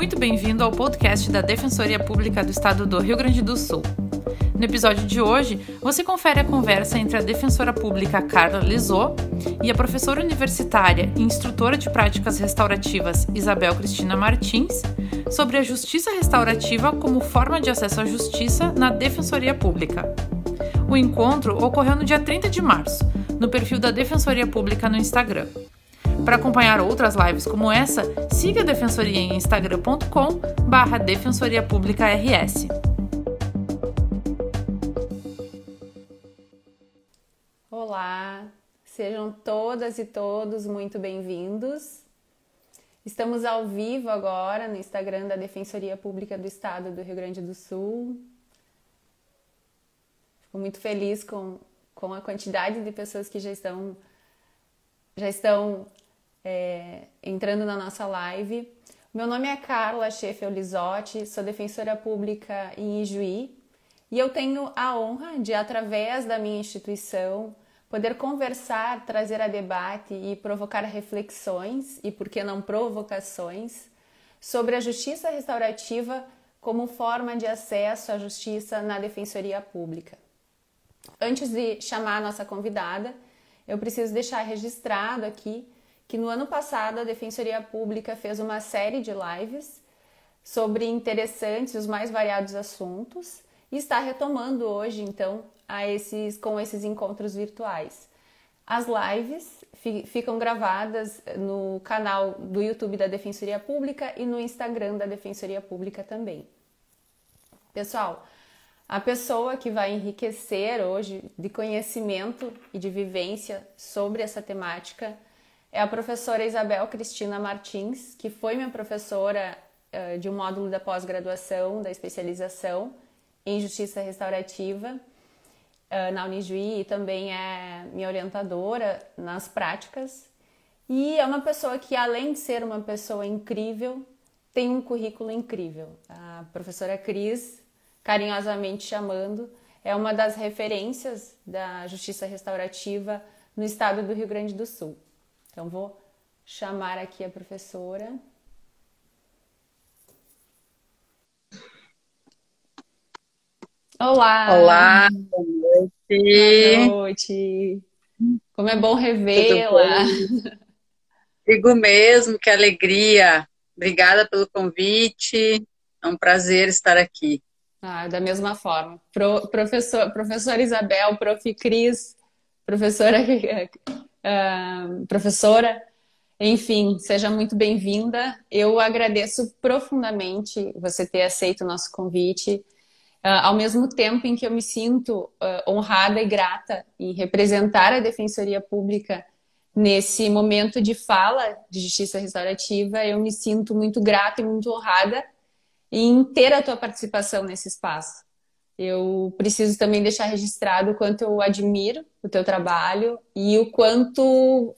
muito bem-vindo ao podcast da Defensoria Pública do Estado do Rio Grande do Sul. No episódio de hoje, você confere a conversa entre a defensora pública Carla Lisot e a professora universitária e instrutora de práticas restaurativas Isabel Cristina Martins sobre a justiça restaurativa como forma de acesso à justiça na Defensoria Pública. O encontro ocorreu no dia 30 de março, no perfil da Defensoria Pública no Instagram. Para acompanhar outras lives como essa, siga a Defensoria em instagram.com barra Defensoria Pública RS. Olá, sejam todas e todos muito bem-vindos. Estamos ao vivo agora no Instagram da Defensoria Pública do Estado do Rio Grande do Sul. Fico muito feliz com, com a quantidade de pessoas que já estão já estão é, entrando na nossa live. Meu nome é Carla Scheffel Lisotti, sou defensora pública em Ijuí e eu tenho a honra de, através da minha instituição, poder conversar, trazer a debate e provocar reflexões e, por que não, provocações sobre a justiça restaurativa como forma de acesso à justiça na defensoria pública. Antes de chamar a nossa convidada, eu preciso deixar registrado aqui que no ano passado a Defensoria Pública fez uma série de lives sobre interessantes os mais variados assuntos e está retomando hoje, então, a esses, com esses encontros virtuais. As lives ficam gravadas no canal do YouTube da Defensoria Pública e no Instagram da Defensoria Pública também. Pessoal, a pessoa que vai enriquecer hoje de conhecimento e de vivência sobre essa temática é a professora Isabel Cristina Martins, que foi minha professora uh, de um módulo da pós-graduação, da especialização em Justiça Restaurativa uh, na Unijuí e também é minha orientadora nas práticas. E é uma pessoa que, além de ser uma pessoa incrível, tem um currículo incrível. A professora Cris, carinhosamente chamando, é uma das referências da justiça restaurativa no estado do Rio Grande do Sul. Então, vou chamar aqui a professora. Olá! Olá, boa noite! Boa noite! Como é bom revê-la! Digo mesmo, que alegria! Obrigada pelo convite, é um prazer estar aqui. Ah, da mesma forma. Pro, professor, professora Isabel, prof. Cris, professora professora. Enfim, seja muito bem-vinda. Eu agradeço profundamente você ter aceito o nosso convite. Uh, ao mesmo tempo em que eu me sinto uh, honrada e grata em representar a Defensoria Pública nesse momento de fala de justiça restaurativa, eu me sinto muito grata e muito honrada em ter a tua participação nesse espaço. Eu preciso também deixar registrado o quanto eu admiro o teu trabalho e o quanto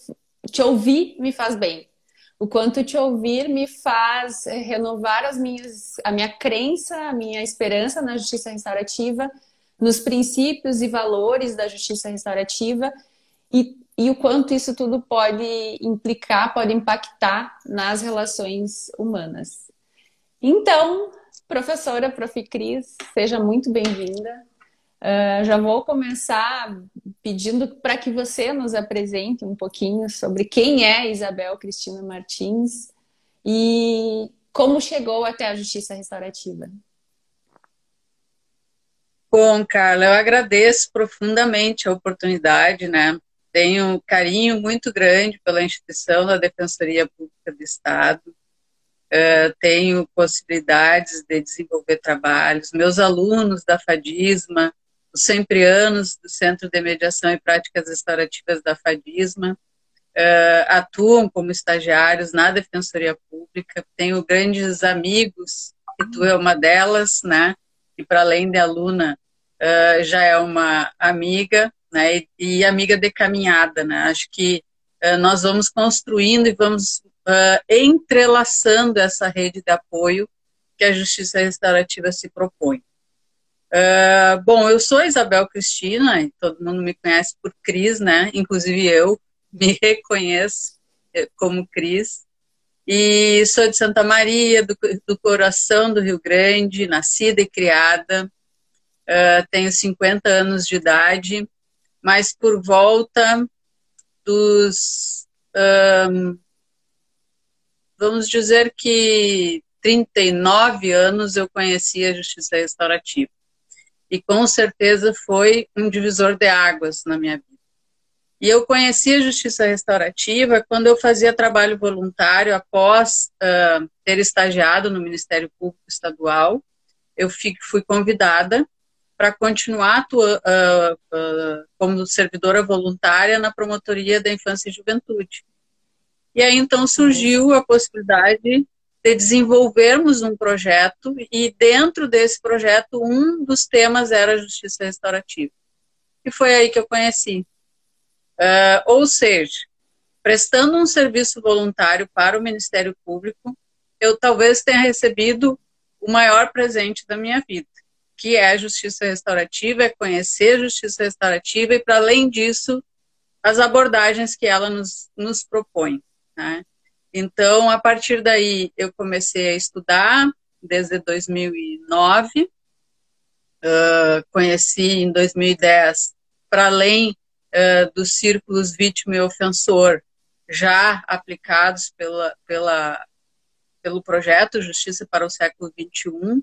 te ouvir me faz bem. O quanto te ouvir me faz renovar as minhas, a minha crença, a minha esperança na justiça restaurativa, nos princípios e valores da justiça restaurativa e, e o quanto isso tudo pode implicar, pode impactar nas relações humanas. Então, Professora Prof. Cris, seja muito bem-vinda. Uh, já vou começar pedindo para que você nos apresente um pouquinho sobre quem é Isabel Cristina Martins e como chegou até a justiça restaurativa. Bom, Carla, eu agradeço profundamente a oportunidade, né? Tenho um carinho muito grande pela instituição da Defensoria Pública do Estado uh, tenho possibilidades de desenvolver trabalhos. Meus alunos da FADISMA, os sempreanos do Centro de Mediação e Práticas Restaurativas da FADISMA, uh, atuam como estagiários na Defensoria Pública. Tenho grandes amigos, e tu é uma delas, né? E para além de aluna, uh, já é uma amiga, né? E, e, amiga de caminhada, né? Acho que nós vamos construindo e vamos uh, entrelaçando essa rede de apoio que a Justiça Restaurativa se propõe. Uh, bom, eu sou Isabel Cristina, todo mundo me conhece por Cris, né? Inclusive eu me reconheço eh, como Cris. E sou de Santa Maria, do, do coração do Rio Grande, nascida e criada. Uh, tenho 50 anos de idade, mas por volta dos. Um, vamos dizer que 39 anos eu conheci a justiça restaurativa. E com certeza foi um divisor de águas na minha vida. E eu conheci a justiça restaurativa quando eu fazia trabalho voluntário após uh, ter estagiado no Ministério Público Estadual. Eu fui convidada para continuar uh, uh, como servidora voluntária na promotoria da infância e juventude. E aí então surgiu a possibilidade de desenvolvermos um projeto e dentro desse projeto um dos temas era a justiça restaurativa. E foi aí que eu conheci Uh, ou seja, prestando um serviço voluntário para o Ministério Público, eu talvez tenha recebido o maior presente da minha vida, que é a justiça restaurativa, é conhecer a justiça restaurativa e, para além disso, as abordagens que ela nos, nos propõe. Né? Então, a partir daí, eu comecei a estudar desde 2009, uh, conheci em 2010, para além uh, dos círculos vítima e ofensor já aplicados pela, pela, pelo projeto Justiça para o Século XXI,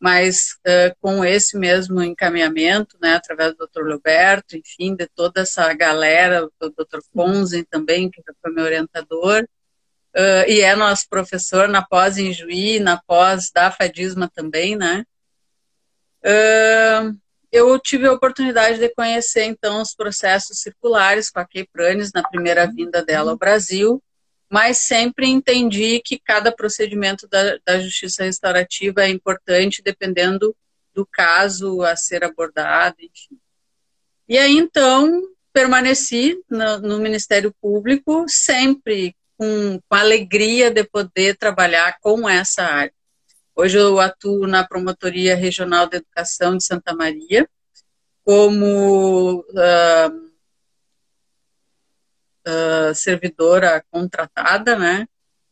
mas uh, com esse mesmo encaminhamento, né, através do Dr. Roberto, enfim, de toda essa galera, do Dr. Ponzen também, que foi meu orientador, uh, e é nosso professor na pós em Juí, na pós da Fadisma também, né. Uh, eu tive a oportunidade de conhecer então os processos circulares com a Kay Pranes na primeira vinda dela ao Brasil, mas sempre entendi que cada procedimento da, da justiça restaurativa é importante dependendo do caso a ser abordado, enfim. E aí então permaneci no, no Ministério Público sempre com, com alegria de poder trabalhar com essa área. Hoje eu atuo na Promotoria Regional de Educação de Santa Maria, como uh, uh, servidora contratada, né?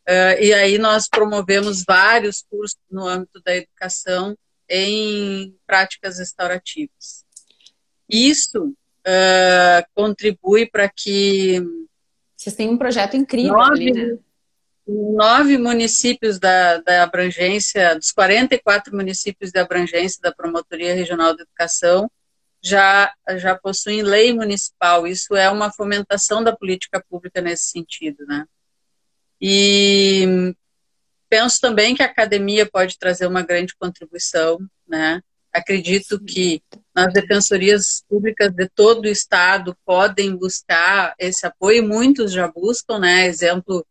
Uh, e aí nós promovemos vários cursos no âmbito da educação em práticas restaurativas. Isso contribui para que vocês têm um projeto incrível nove, ali, né? nove municípios da, da abrangência, dos 44 municípios de abrangência da Promotoria Regional de Educação, já, já possuem lei municipal. Isso é uma fomentação da política pública nesse sentido, né? E penso também que a academia pode trazer uma grande contribuição, né? Acredito que nas defensorias públicas de todo o estado podem buscar esse apoio, muitos já buscam, né? Exemplo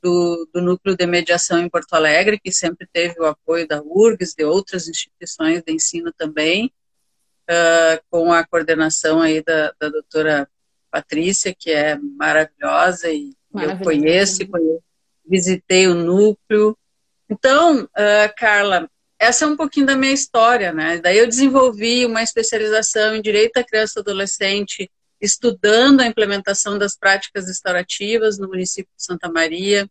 do, do núcleo de mediação em Porto Alegre, que sempre teve o apoio da URGS, de outras instituições de ensino também, uh, com a coordenação aí da, da doutora Patrícia, que é maravilhosa e eu conheço, conheço, visitei o núcleo. Então, uh, Carla, essa é um pouquinho da minha história, né? Daí eu desenvolvi uma especialização em Direito à Criança e Adolescente estudando a implementação das práticas restaurativas no município de Santa Maria,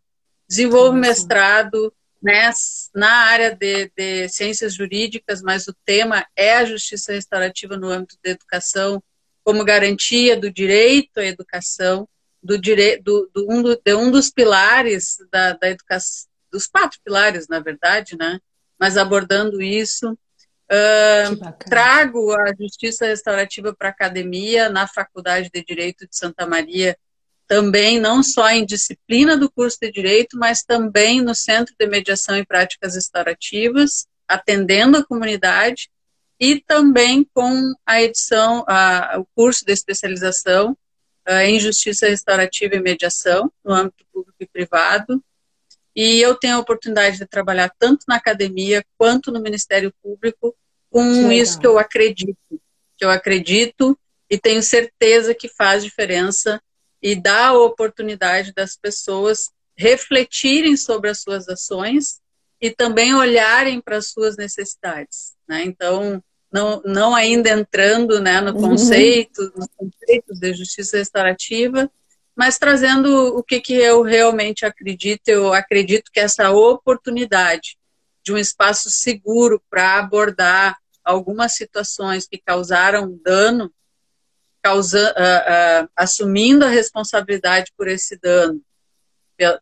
desenvolvo mestrado né, na área de, de, ciências jurídicas, mas o tema é a justiça restaurativa no âmbito da educação, como garantia do direito à educação, do direito, do, do, um, de um dos pilares da, da educação, dos quatro pilares, na verdade, né, mas abordando isso. Uh, trago a justiça restaurativa para a academia na Faculdade de Direito de Santa Maria, também não só em disciplina do curso de Direito, mas também no Centro de Mediação e Práticas Restaurativas, atendendo a comunidade, e também com a edição, a, o curso de especialização uh, em Justiça Restaurativa e Mediação, no âmbito público e privado, e eu tenho a oportunidade de trabalhar tanto na academia quanto no Ministério Público com que isso que eu acredito, que eu acredito e tenho certeza que faz diferença e dá a oportunidade das pessoas refletirem sobre as suas ações e também olharem para as suas necessidades. Né? Então, não, não ainda entrando né, no uhum. conceito, nos conceitos de justiça restaurativa, mas trazendo o que, que eu realmente acredito. Eu acredito que essa oportunidade de um espaço seguro para abordar algumas situações que causaram dano, causa, uh, uh, assumindo a responsabilidade por esse dano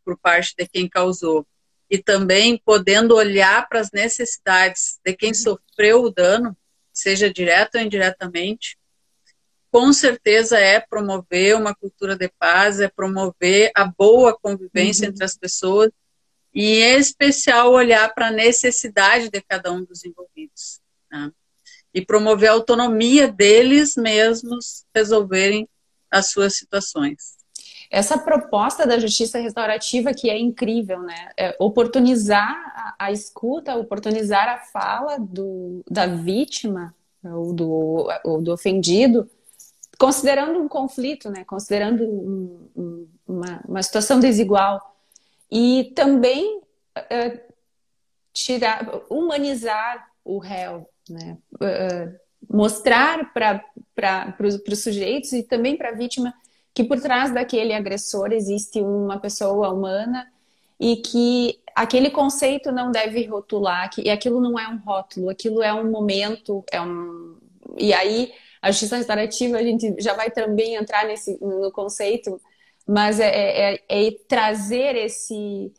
por parte de quem causou e também podendo olhar para as necessidades de quem sofreu o dano, seja direto ou indiretamente, com certeza é promover uma cultura de paz, é promover a boa convivência uhum. entre as pessoas e, em especial, olhar para a necessidade de cada um dos envolvidos. Né? E promover a autonomia deles mesmos resolverem as suas situações. Essa proposta da justiça restaurativa que é incrível, né? É oportunizar a, escuta, oportunizar a fala do, da vítima ou do, ou do ofendido, considerando um conflito, né? Considerando um, um, uma, uma situação desigual e também uh, tirar, humanizar o réu, né? Uh, mostrar para os sujeitos e também para a vítima que por trás daquele agressor existe uma pessoa humana e que aquele conceito não deve rotular, que aquilo não é um rótulo, aquilo é um momento, é um e aí a justiça restaurativa a gente já vai também entrar nesse no conceito, mas é, é, é, é trazer esse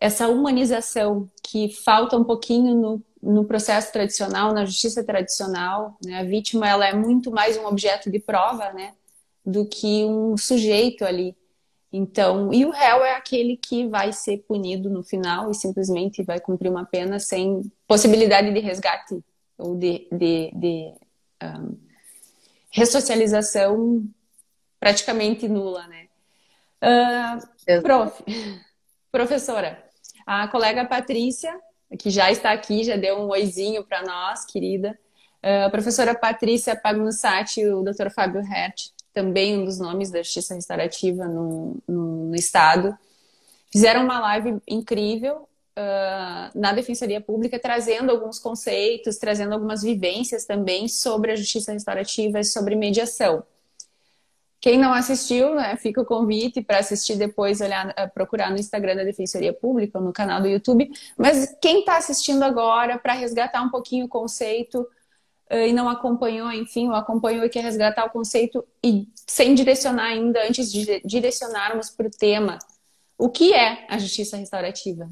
essa humanização que falta um pouquinho no, no processo tradicional, na justiça tradicional. Né? A vítima ela é muito mais um objeto de prova, né? do que um sujeito ali. Então, e o réu é aquele que vai ser punido no final e simplesmente vai cumprir uma pena sem possibilidade de resgate ou de, de, de um, ressocialização praticamente nula, né? Uh, prof, professora, a colega Patrícia, que já está aqui, já deu um oizinho para nós, querida. Uh, a professora Patrícia Pagnussati e o Dr. Fábio Hert também um dos nomes da justiça restaurativa no, no, no Estado, fizeram uma live incrível uh, na Defensoria Pública, trazendo alguns conceitos, trazendo algumas vivências também sobre a justiça restaurativa e sobre mediação. Quem não assistiu, né, fica o convite para assistir depois, olhar, ah, procurar no Instagram da Defensoria Pública, ou no canal do YouTube. Mas quem está assistindo agora, para resgatar um pouquinho o conceito, e não acompanhou, enfim, ou acompanhou e quer resgatar o conceito e sem direcionar ainda, antes de direcionarmos para o tema, o que é a justiça restaurativa?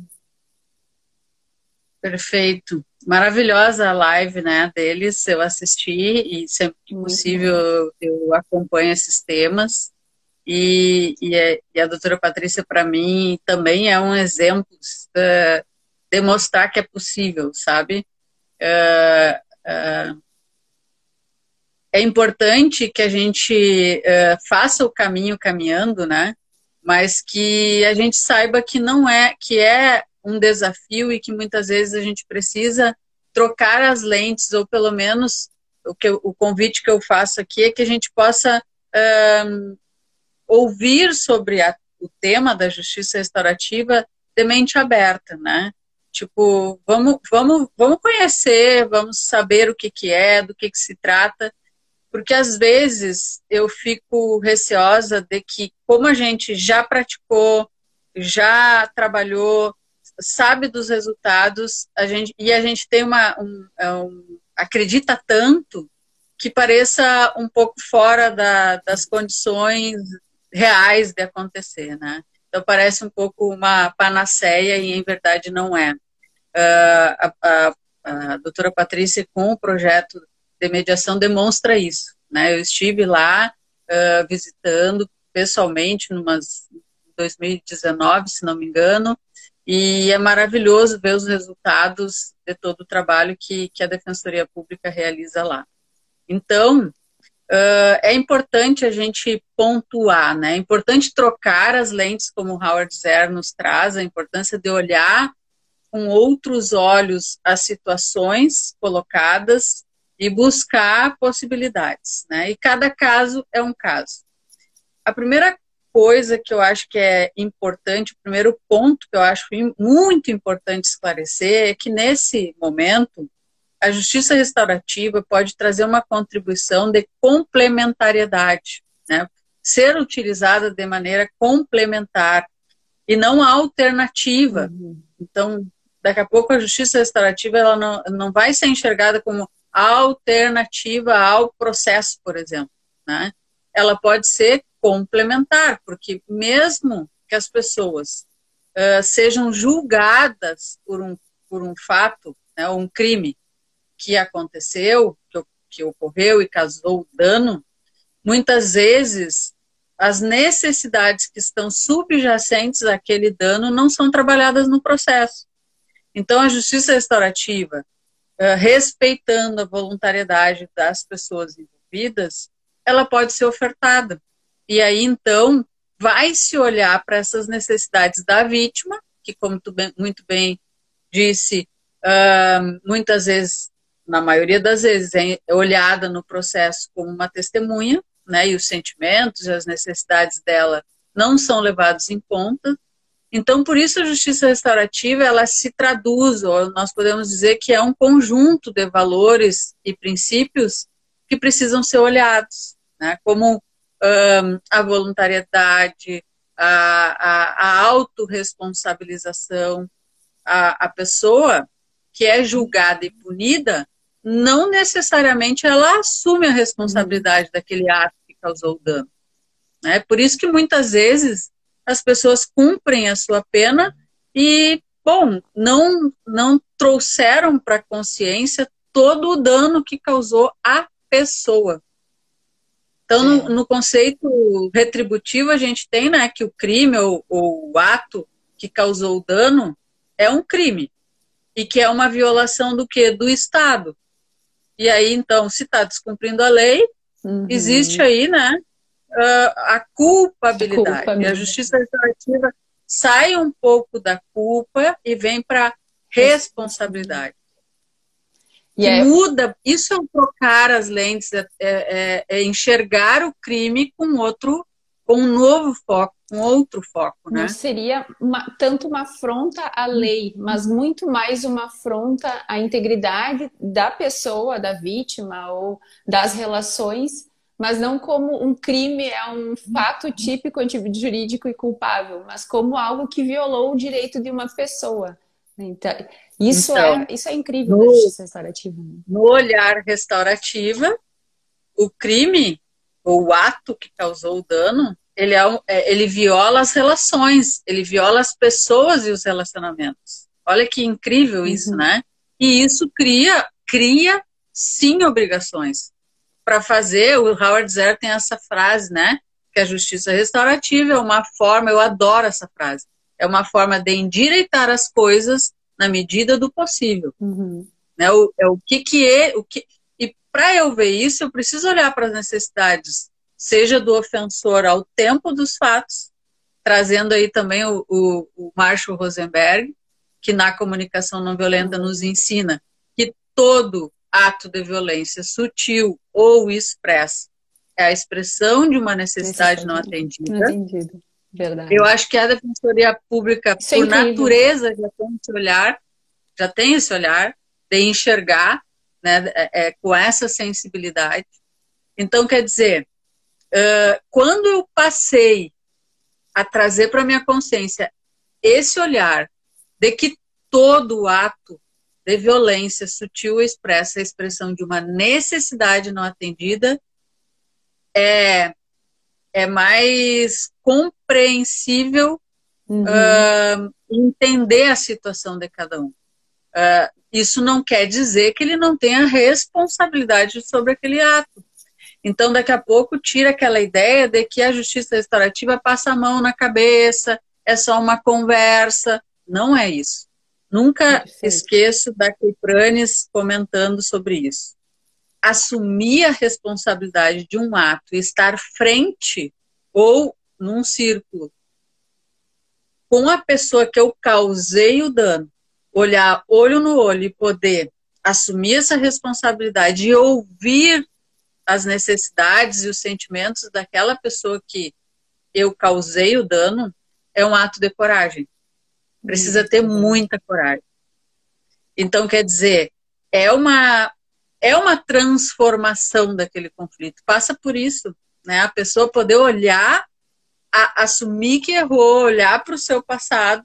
Perfeito. Maravilhosa a live né, deles, eu assisti e sempre que Muito possível eu acompanho esses temas. E, e, a, e a doutora Patrícia, para mim, também é um exemplo de demonstrar que é possível, sabe? Uh, uh, é importante que a gente uh, faça o caminho caminhando, né? Mas que a gente saiba que não é, que é um desafio e que muitas vezes a gente precisa trocar as lentes, ou pelo menos o, que, o convite que eu faço aqui é que a gente possa uh, ouvir sobre a, o tema da justiça restaurativa de mente aberta, né? Tipo, vamos, vamos, vamos conhecer, vamos saber o que, que é, do que, que se trata, porque às vezes eu fico receosa de que, como a gente já praticou, já trabalhou, sabe dos resultados, a gente, e a gente tem uma. Um, é um, acredita tanto que pareça um pouco fora da, das condições reais de acontecer, né? Então parece um pouco uma panaceia e em verdade não é. Uh, a, a, a doutora Patrícia, com o projeto de mediação demonstra isso. Né? Eu estive lá uh, visitando pessoalmente em 2019, se não me engano, e é maravilhoso ver os resultados de todo o trabalho que, que a Defensoria Pública realiza lá. Então, uh, é importante a gente pontuar, né? É importante trocar as lentes, como Howard Zer nos traz, a importância de olhar com outros olhos as situações colocadas e buscar possibilidades, né? E cada caso é um caso. A primeira coisa que eu acho que é importante, o primeiro ponto que eu acho muito importante esclarecer é que nesse momento a justiça restaurativa pode trazer uma contribuição de complementariedade, né? ser utilizada de maneira complementar e não alternativa. Uhum. Então, daqui a pouco a justiça restaurativa ela não, não vai ser enxergada como alternativa ao processo, por exemplo. Né? Ela pode ser complementar, porque mesmo que as pessoas uh, sejam julgadas por um, por um fato, né, um crime que aconteceu, que, que ocorreu e causou dano, muitas vezes as necessidades que estão subjacentes àquele dano não são trabalhadas no processo. Então, a justiça restaurativa, uh, respeitando a voluntariedade das pessoas envolvidas, ela pode ser ofertada. E aí, então, vai se olhar para essas necessidades da vítima, que, como tu bem, muito bem disse, uh, muitas vezes, na maioria das vezes, é olhada no processo como uma testemunha, né, e os sentimentos e as necessidades dela não são levados em conta, então, por isso a justiça restaurativa ela se traduz, ou nós podemos dizer que é um conjunto de valores e princípios que precisam ser olhados, né? como um, a voluntariedade, a, a, a autorresponsabilização, a, a pessoa que é julgada e punida, não necessariamente ela assume a responsabilidade daquele ato que causou o dano. Né? Por isso que muitas vezes as pessoas cumprem a sua pena e, bom, não, não trouxeram para a consciência todo o dano que causou a pessoa. Então, no, no, conceito retributivo, a gente tem né, que o crime ou, ou o ato que causou o dano é um crime e que é uma violação do que? Do Estado. E aí, então, se está descumprindo a lei, uhum. existe aí, né, uh, a culpabilidade. Culpa e a justiça restaurativa sai um pouco da culpa e vem para responsabilidade. E é... muda, isso é trocar as lentes, é, é, é, enxergar o crime com outro, com um novo foco, com outro foco, né? Não seria uma, tanto uma afronta à lei, mas muito mais uma afronta à integridade da pessoa, da vítima ou das relações mas não como um crime, é um fato típico jurídico e culpável, mas como algo que violou o direito de uma pessoa. Então, isso, então, é, isso é incrível no, justiça restaurativa. Né? No olhar restaurativa, o crime, ou o ato que causou o dano, ele, é, é, ele viola as relações, ele viola as pessoas e os relacionamentos. Olha que incrível uhum. isso, né? E isso cria, cria sim obrigações para fazer, o Howard Zer tem essa frase, né? Que a justiça restaurativa é uma forma, eu adoro essa frase, é uma forma de endireitar as coisas na medida do possível. Uhum. Né? O, é o que que é, o que e para eu ver isso, eu preciso olhar para as necessidades, seja do ofensor ao tempo dos fatos, trazendo aí também o, o, o Marshall Rosenberg, que na comunicação não violenta nos ensina que todo ato de violência sutil ou expressa é a expressão de uma necessidade não atendida. Não atendida. Verdade. Eu acho que a Defensoria Pública, Isso é por é natureza, já tem esse olhar, já tem esse olhar de enxergar né, é, é, com essa sensibilidade. Então, quer dizer, uh, quando eu passei a trazer para minha consciência esse olhar de que todo ato de violência sutil expressa a expressão de uma necessidade não atendida é, é mais compreensível uhum. uh, entender a situação de cada um. Uh, isso não quer dizer que ele não tenha responsabilidade sobre aquele ato. Então, daqui a pouco, tira aquela ideia de que a justiça restaurativa passa a mão na cabeça, é só uma conversa. Não é isso. Nunca Perfeito. esqueço da Keipranes comentando sobre isso. Assumir a responsabilidade de um ato e estar frente ou num círculo com a pessoa que eu causei o dano, olhar olho no olho e poder assumir essa responsabilidade e ouvir as necessidades e os sentimentos daquela pessoa que eu causei o dano, é um ato de coragem. Precisa ter muita coragem. Então, quer dizer, é uma, é uma transformação daquele conflito. Passa por isso. né? A pessoa poder olhar, a, assumir que errou, olhar para o seu passado,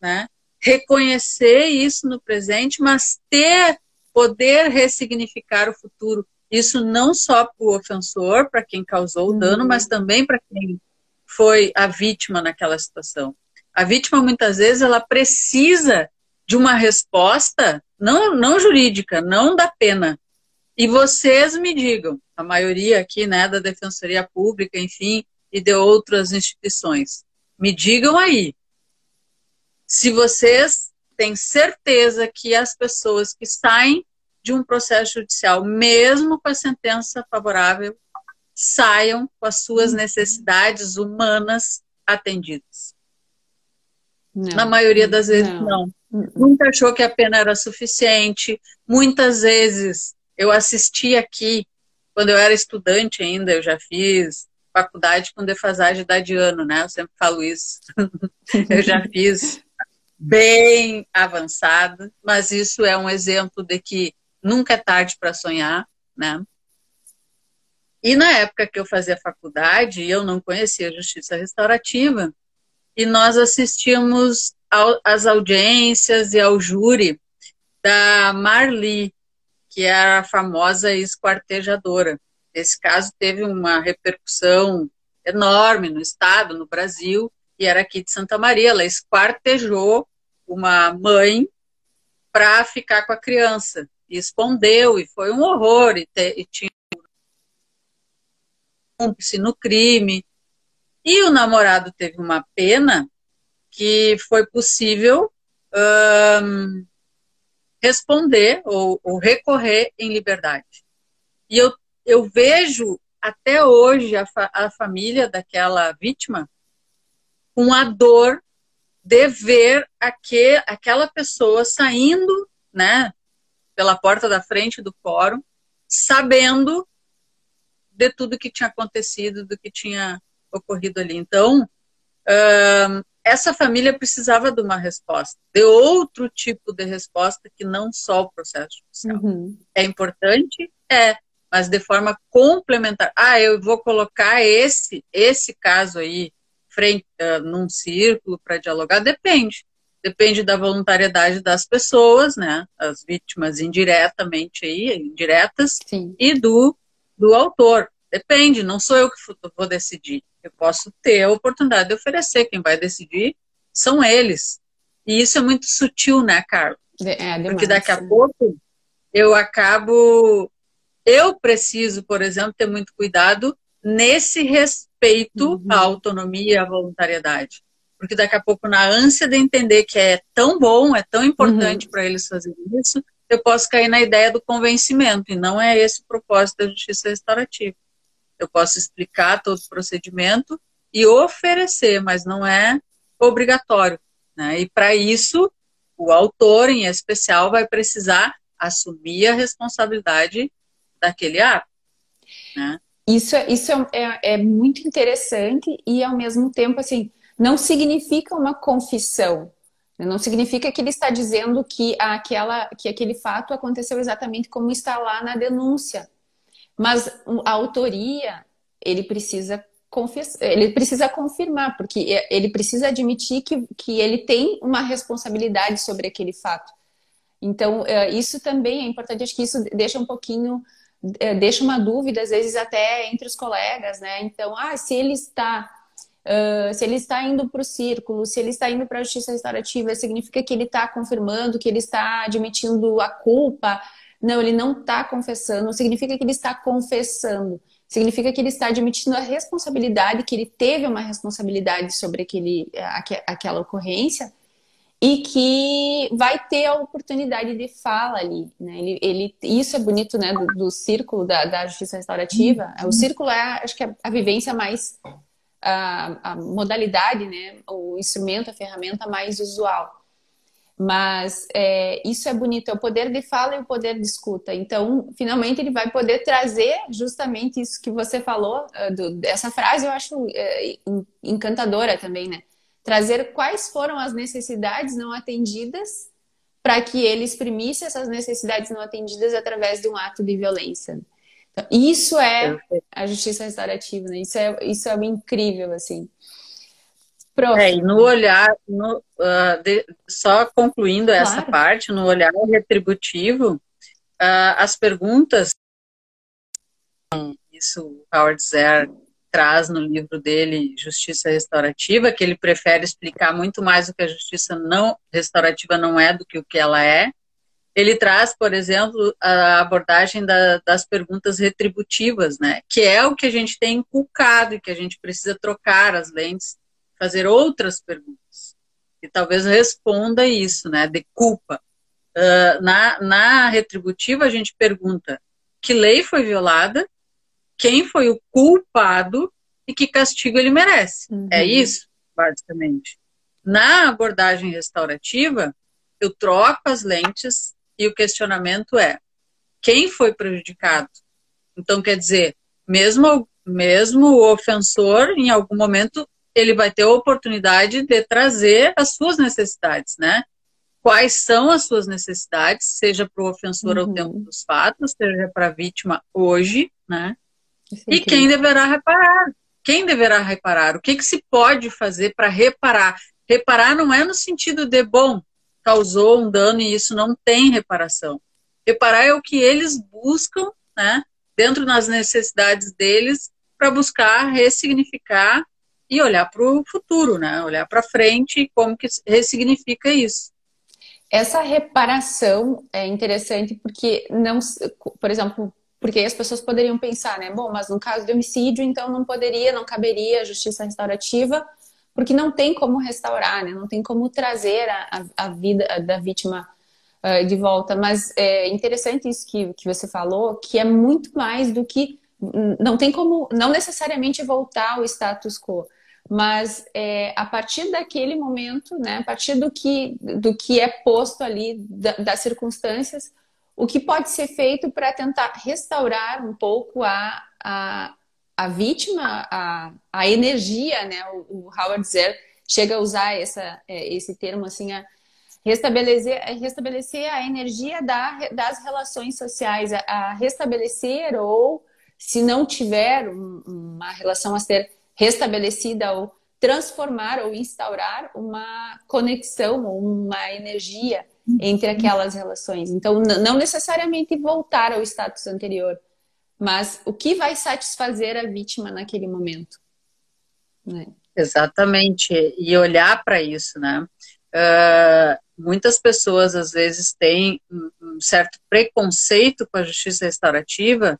né? Reconhecer isso no presente, mas ter poder ressignificar o futuro. Isso não só para o ofensor, para quem causou o dano, uhum. mas também para quem foi a vítima naquela situação. A vítima muitas vezes ela precisa de uma resposta não não jurídica, não da pena. E vocês me digam, a maioria aqui, né, da Defensoria Pública, enfim, e de outras instituições. Me digam aí, se vocês têm certeza que as pessoas que saem de um processo judicial, mesmo com a sentença favorável, saiam com as suas necessidades humanas atendidas. Não, Na maioria das vezes, não. não. Nunca achou que a pena era suficiente. Muitas vezes eu assisti aqui, quando eu era estudante ainda, eu já fiz faculdade com defasagem de ano, né? Eu sempre falo isso. eu já fiz bem avançado, mas isso é um exemplo de que nunca é tarde para sonhar, né? E na época que eu fazia faculdade, eu não conhecia a justiça restaurativa, e nós assistimos às audiências e ao júri da Marli, que era a famosa esquartejadora. Esse caso teve uma repercussão enorme no estado, no Brasil, e era aqui de Santa Maria. Ela esquartejou uma mãe para ficar com a criança e escondeu, e foi um horror, e, te, e tinha cúmplice no crime. E o namorado teve uma pena que foi possível um, responder ou, ou, recorrer em liberdade. E eu, eu vejo até hoje a, fa a família daquela vítima com a dor de ver aquele, aquela pessoa saindo, né, pela porta da frente do fórum, sabendo de tudo que tinha acontecido, do que tinha ocorrido ali. Então, essa família precisava de uma resposta, de outro tipo de resposta que não só o processo judicial. Uhum. É importante? É, mas de forma complementar. Ah, eu vou colocar esse esse caso aí frente uh, num círculo para dialogar, depende depende da voluntariedade das pessoas, né? As vítimas indiretamente aí, indiretas, Sim. e do, do autor. Depende, não sou eu que vou decidir. Eu posso ter a oportunidade de oferecer. Quem vai decidir são eles. E isso é muito sutil, né, Carlos? É, é Porque daqui a pouco eu acabo. Eu preciso, por exemplo, ter muito cuidado nesse respeito uhum. à autonomia e à voluntariedade porque daqui a pouco, na ânsia de entender que é tão bom, é tão importante uhum. para eles fazerem isso, eu posso cair na ideia do convencimento, e não é esse o propósito da justiça restaurativa. Eu posso explicar todo o procedimento e oferecer, mas não é obrigatório. Né? E para isso, o autor, em especial, vai precisar assumir a responsabilidade daquele ato. Né? Isso, é, isso é, é, é muito interessante e, ao mesmo tempo, assim, não significa uma confissão. Né? Não significa que ele está dizendo que, aquela, que aquele fato aconteceu exatamente como está lá na denúncia. Mas a autoria, ele precisa confessar, ele precisa confirmar, porque ele precisa admitir que, que ele tem uma responsabilidade sobre aquele fato. Então, é, isso também é importante, acho que isso deixa um pouquinho, deixa uma dúvida, às vezes até entre os colegas, né? Então, ah, se ele está Uh, se ele está indo para o círculo, se ele está indo para a justiça restaurativa, significa que ele está confirmando, que ele está admitindo a culpa. Não, ele não está confessando, significa que ele está confessando. Significa que ele está admitindo a responsabilidade, que ele teve uma responsabilidade sobre aquele, aquela ocorrência e que vai ter a oportunidade de fala ali. Né? Ele, ele, isso é bonito né, do, do círculo da, da justiça restaurativa. O círculo é, acho que, a, a vivência mais a, a modalidade, né, o instrumento, a ferramenta mais usual. Mas é, isso é bonito, é o poder de fala e o poder de escuta. Então, finalmente, ele vai poder trazer justamente isso que você falou, ah, do, essa frase eu acho é, encantadora também, né? Trazer quais foram as necessidades não atendidas para que ele exprimisse essas necessidades não atendidas através de um ato de violência. Então, isso é a justiça restaurativa, né? Isso é, isso é incrível, assim. Prof. É, e no olhar, no, uh, de, só concluindo claro. essa parte, no olhar retributivo, uh, as perguntas, isso o Howard Zer traz no livro dele, Justiça Restaurativa, que ele prefere explicar muito mais o que a justiça não restaurativa não é do que o que ela é. Ele traz, por exemplo, a abordagem da, das perguntas retributivas, né? Que é o que a gente tem inculcado e que a gente precisa trocar as lentes, fazer outras perguntas. E talvez responda isso, né? De culpa. Uh, na, na retributiva, a gente pergunta que lei foi violada quem foi o culpado e que castigo ele merece. É uhum. É isso, basicamente. Na abordagem restaurativa, eu troco as lentes e o questionamento é: quem foi prejudicado? Então, quer dizer, mesmo, mesmo o ofensor, em algum momento, ele vai ter a oportunidade de trazer as suas necessidades, né? Quais são as suas necessidades, seja para o ofensor uhum. ao tempo dos fatos, seja para a vítima hoje, né? É e quem deverá reparar? Quem deverá reparar? O que, que se pode fazer para reparar? Reparar não é no sentido de, bom, causou um dano e isso não tem reparação. Reparar é o que eles buscam, né, dentro das necessidades deles, para buscar ressignificar e olhar para o futuro, né, olhar para frente e como que ressignifica isso. Essa reparação é interessante porque não, por exemplo, porque as pessoas poderiam pensar, né? Bom, mas no caso de homicídio, então não poderia, não caberia a justiça restaurativa, porque não tem como restaurar, né? Não tem como trazer a, a, vida da vítima uh, de volta. Mas é interessante isso que, que você falou, que é muito mais do que. Não tem como, não necessariamente voltar ao status quo, mas é, a partir daquele momento, né, a partir do que, do que é posto ali, da, das circunstâncias, o que pode ser feito para tentar restaurar um pouco a, a, a vítima, a, a energia, né? O, o Howard Zer chega a usar essa, é, esse termo assim, a restabelecer, a restabelecer a energia da, das relações sociais, a, a restabelecer ou, se não tiver um, uma relação a ser restabelecida ou transformar ou instaurar uma conexão ou uma energia entre aquelas relações. Então, não necessariamente voltar ao status anterior, mas o que vai satisfazer a vítima naquele momento. Né? Exatamente, e olhar para isso, né? Uh, muitas pessoas às vezes têm um certo preconceito com a justiça restaurativa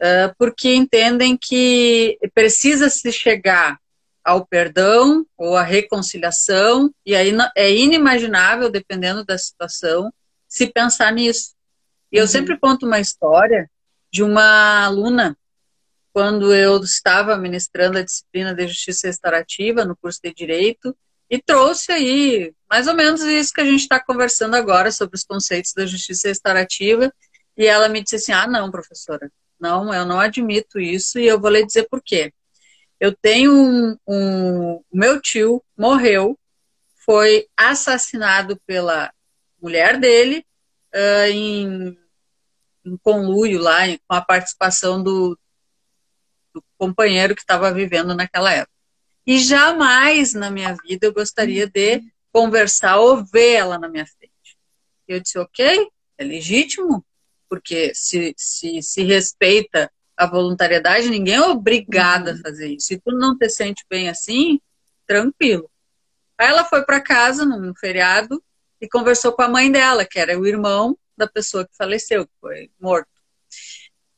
uh, porque entendem que precisa se chegar ao perdão ou à reconciliação, e aí é inimaginável, dependendo da situação, se pensar nisso. E eu uhum. sempre conto uma história de uma aluna, quando eu estava ministrando a disciplina de justiça restaurativa no curso de Direito, e trouxe aí mais ou menos isso que a gente está conversando agora sobre os conceitos da justiça restaurativa, e ela me disse assim: ah, não, professora, não, eu não admito isso, e eu vou lhe dizer por quê. Eu tenho um, um meu tio morreu, foi assassinado pela mulher dele uh, em, em conluio lá, com a participação do, do companheiro que estava vivendo naquela época. E jamais na minha vida eu gostaria de conversar ou ver ela na minha frente. Eu disse, ok, é legítimo, porque se, se, se respeita a voluntariedade, ninguém é obrigado a uhum. fazer isso. Se tu não te sente bem assim, tranquilo. Aí ela foi para casa num feriado e conversou com a mãe dela, que era o irmão da pessoa que faleceu, que foi morto.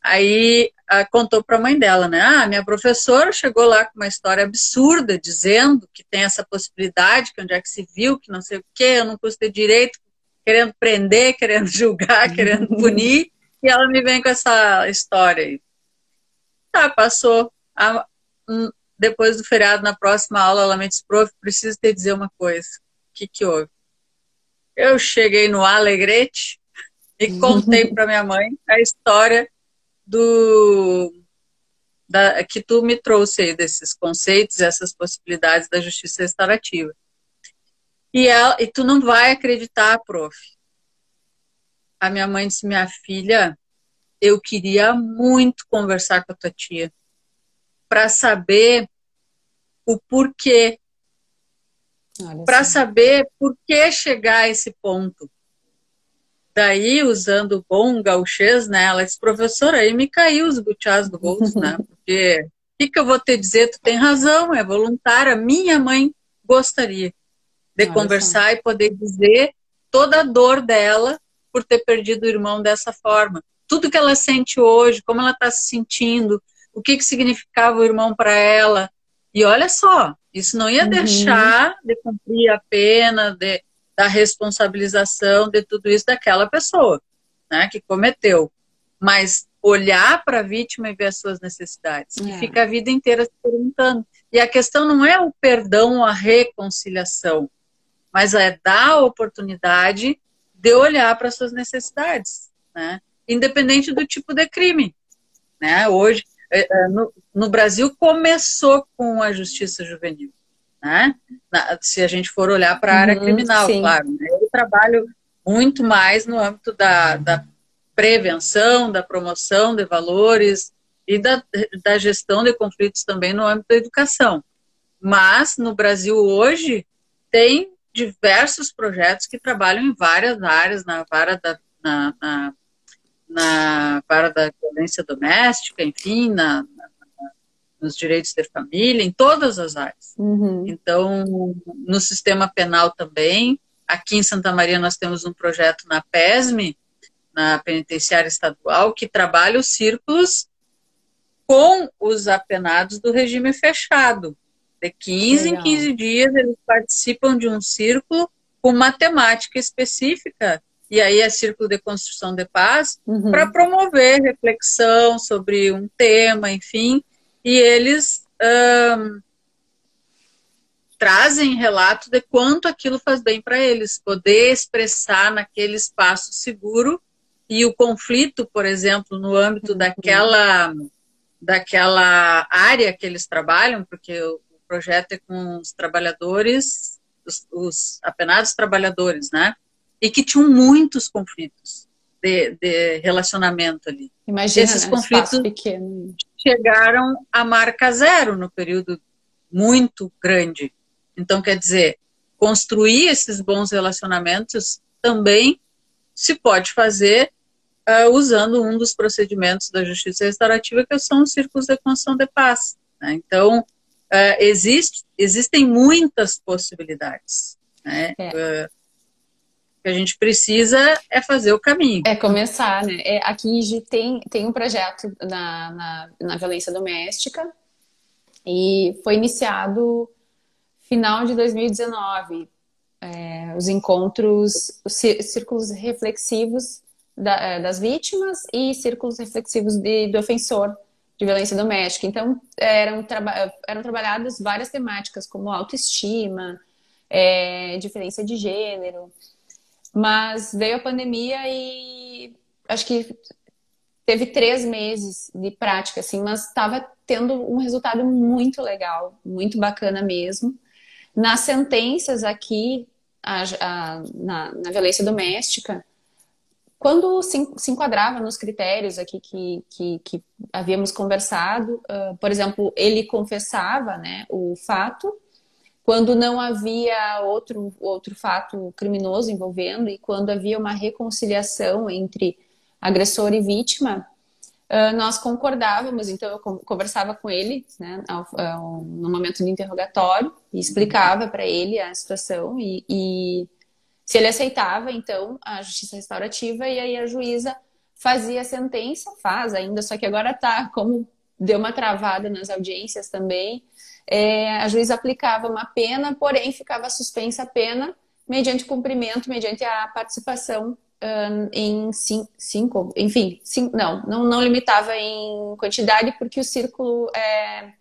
Aí contou para a mãe dela, né? Ah, minha professora chegou lá com uma história absurda, dizendo que tem essa possibilidade, que onde é que se viu, que não sei o quê, eu não custo direito, querendo prender, querendo julgar, querendo punir, e ela me vem com essa história aí. Tá, passou. A, um, depois do feriado, na próxima aula, ela me disse, prof, preciso te dizer uma coisa. O que que houve? Eu cheguei no Alegrete e contei para minha mãe a história do da, que tu me trouxe aí desses conceitos, essas possibilidades da justiça restaurativa. E, ela, e tu não vai acreditar, prof. A minha mãe disse, minha filha, eu queria muito conversar com a tua tia para saber o porquê, para saber por que chegar a esse ponto. Daí, usando o bom gauchês, né, ela disse, professora, aí me caiu os butiás do bolso, né, porque o que, que eu vou te dizer? Tu tem razão, é voluntária. Minha mãe gostaria de Olha conversar e poder dizer toda a dor dela por ter perdido o irmão dessa forma. Tudo que ela sente hoje, como ela está se sentindo, o que, que significava o irmão para ela. E olha só, isso não ia uhum. deixar de cumprir a pena, de, da responsabilização de tudo isso daquela pessoa né, que cometeu. Mas olhar para a vítima e ver as suas necessidades. É. E fica a vida inteira se perguntando. E a questão não é o perdão ou a reconciliação, mas é dar a oportunidade de olhar para suas necessidades, né? Independente do tipo de crime. Né? Hoje, é, é, no, no Brasil, começou com a justiça juvenil. Né? Se a gente for olhar para a área uhum, criminal, sim. claro. Né? Eu trabalho muito mais no âmbito da, da prevenção, da promoção de valores e da, da gestão de conflitos também no âmbito da educação. Mas no Brasil hoje tem diversos projetos que trabalham em várias áreas, na vara da, na, na, na vara da violência doméstica, enfim, na, na, nos direitos de família, em todas as áreas. Uhum. Então, no sistema penal também, aqui em Santa Maria nós temos um projeto na PESME, na penitenciária estadual, que trabalha os círculos com os apenados do regime fechado. De 15 Legal. em 15 dias, eles participam de um círculo com matemática específica, e aí é Círculo de Construção de Paz, uhum. para promover reflexão sobre um tema, enfim, e eles trazem relato de quanto aquilo faz bem para eles, poder expressar naquele espaço seguro e o conflito, por exemplo, no âmbito uhum. daquela daquela área que eles trabalham, porque o projeto é com os trabalhadores, os, os apenados trabalhadores, né? E que tinham muitos conflitos de, de relacionamento ali. Imagina, Esses né? conflitos pequeno. chegaram à marca zero no período muito grande. Então, quer dizer, construir esses bons relacionamentos também se pode fazer uh, usando um dos procedimentos da justiça restaurativa, que são os círculos de construção de paz. Né? Então, uh, existe, existem muitas possibilidades. Né? É. Uh, que a gente precisa é fazer o caminho. É começar, né? É, aqui tem, tem um projeto na, na, na violência doméstica e foi iniciado final de 2019. É, os encontros, os círculos reflexivos da, é, das vítimas e círculos reflexivos de, do ofensor de violência doméstica. Então, eram, eram trabalhadas várias temáticas, como autoestima, é, diferença de gênero. Mas veio a pandemia e acho que teve três meses de prática, assim, mas estava tendo um resultado muito legal, muito bacana mesmo. Nas sentenças aqui, a, a, na, na violência doméstica, quando se, se enquadrava nos critérios aqui que, que, que havíamos conversado, uh, por exemplo, ele confessava né, o fato, quando não havia outro, outro fato criminoso envolvendo e quando havia uma reconciliação entre agressor e vítima, uh, nós concordávamos, então eu conversava com ele né, no momento do interrogatório e explicava para ele a situação e, e se ele aceitava, então, a justiça restaurativa e aí a juíza fazia a sentença, faz ainda, só que agora tá, como deu uma travada nas audiências também, é, a juíza aplicava uma pena, porém ficava suspensa a pena mediante cumprimento, mediante a participação um, em cinco, cinco enfim, cinco, não, não, não limitava em quantidade porque o círculo é,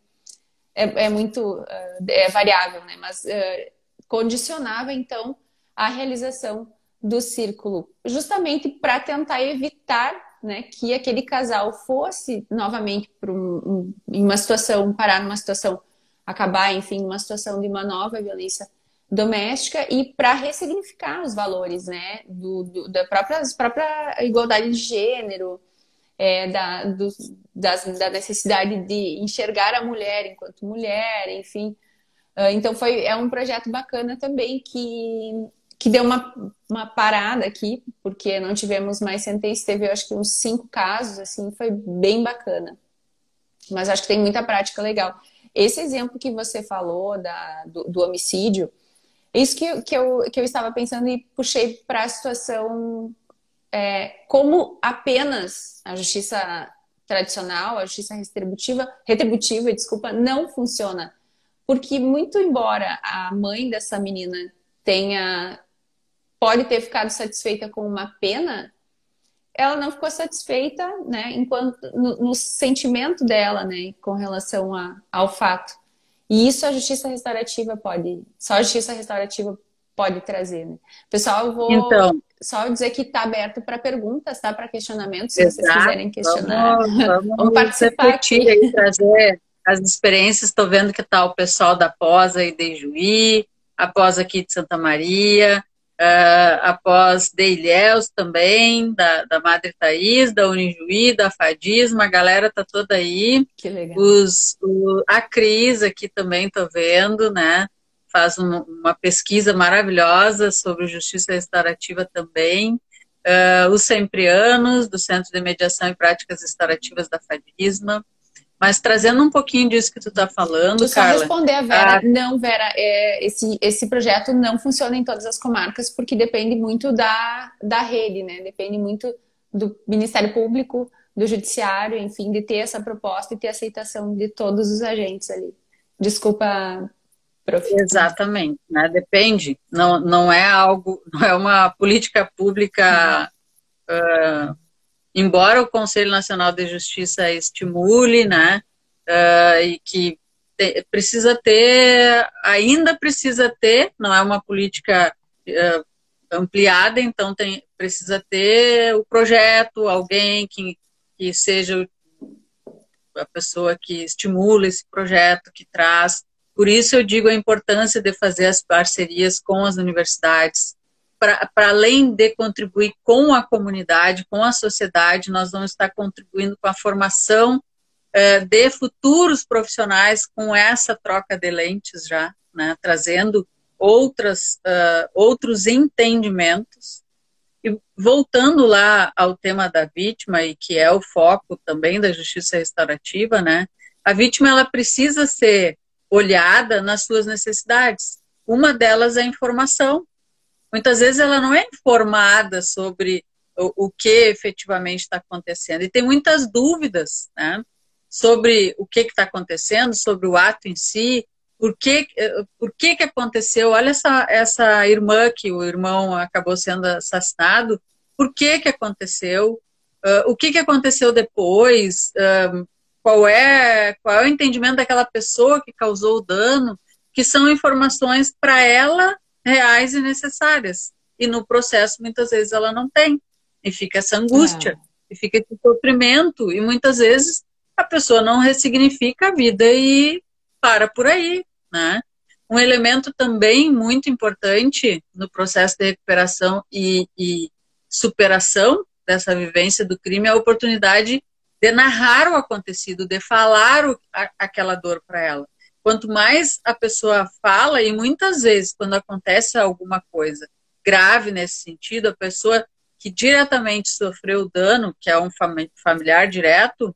é, é muito é variável, né? Mas uh, condicionava então a realização do círculo, justamente para tentar evitar né, que aquele casal fosse novamente um, um, em uma situação, parar numa situação, acabar, enfim, numa situação de uma nova violência doméstica e para ressignificar os valores, né, do, do, da própria, própria igualdade de gênero, é, da, do, das, da necessidade de enxergar a mulher enquanto mulher, enfim. Uh, então foi é um projeto bacana também que, que deu uma, uma parada aqui, porque não tivemos mais sentença, teve acho que uns cinco casos, assim, foi bem bacana. Mas acho que tem muita prática legal. Esse exemplo que você falou da, do, do homicídio, isso que, que, eu, que eu estava pensando e puxei para a situação é, como apenas a justiça tradicional, a justiça retributiva, retributiva, desculpa, não funciona. Porque muito embora a mãe dessa menina tenha pode ter ficado satisfeita com uma pena, ela não ficou satisfeita, né, enquanto no, no sentimento dela, né, com relação a, ao fato. E isso a justiça restaurativa pode, só a justiça restaurativa pode trazer, né? Pessoal, eu vou então, só dizer que está aberto para perguntas, tá? Para questionamentos, se exato, vocês quiserem questionar. Vamos, vamos, vamos participar aqui. e trazer as experiências. Estou vendo que está o pessoal da Pós aí de Juí, a Pós aqui de Santa Maria, uh, após de Ilhéus também, da, da Madre Thaís, da Unijuí, da Fadisma, a galera tá toda aí. Que legal. Os, o, a Cris aqui também tô vendo, né? Faz um, uma pesquisa maravilhosa sobre justiça restaurativa também. Uh, os Semprianos, do Centro de Mediação e Práticas Restaurativas da Fadisma. Mas trazendo um pouquinho disso que tu está falando, tu Carla. Só responder a Vera. Ah, não, Vera, é, esse, esse projeto não funciona em todas as comarcas porque depende muito da, da rede, né? Depende muito do Ministério Público, do Judiciário, enfim, de ter essa proposta e ter aceitação de todos os agentes ali. Desculpa, prof. Exatamente, né? Depende. Não, não é algo, não é uma política pública. Uhum. Uh, embora o Conselho Nacional de Justiça estimule, né, uh, e que te, precisa ter, ainda precisa ter, não é uma política uh, ampliada, então tem, precisa ter o projeto, alguém que, que seja a pessoa que estimula esse projeto, que traz. Por isso eu digo a importância de fazer as parcerias com as universidades, para além de contribuir com a comunidade, com a sociedade, nós vamos estar contribuindo com a formação eh, de futuros profissionais com essa troca de lentes já, né, trazendo outras, uh, outros entendimentos. E voltando lá ao tema da vítima, e que é o foco também da justiça restaurativa, né, a vítima ela precisa ser olhada nas suas necessidades. Uma delas é a informação, muitas vezes ela não é informada sobre o, o que efetivamente está acontecendo. E tem muitas dúvidas né, sobre o que está acontecendo, sobre o ato em si, por que, por que, que aconteceu, olha essa, essa irmã que o irmão acabou sendo assassinado, por que, que aconteceu, uh, o que, que aconteceu depois, uh, qual, é, qual é o entendimento daquela pessoa que causou o dano, que são informações para ela reais e necessárias. E no processo, muitas vezes, ela não tem. E fica essa angústia, é. e fica esse sofrimento. E muitas vezes a pessoa não ressignifica a vida e para por aí, né? Um elemento também muito importante no processo de recuperação e, e superação dessa vivência do crime é a oportunidade de narrar o acontecido, de falar o, a, aquela dor para ela. Quanto mais a pessoa fala, e muitas vezes, quando acontece alguma coisa grave nesse sentido, a pessoa que diretamente sofreu o dano, que é um familiar direto,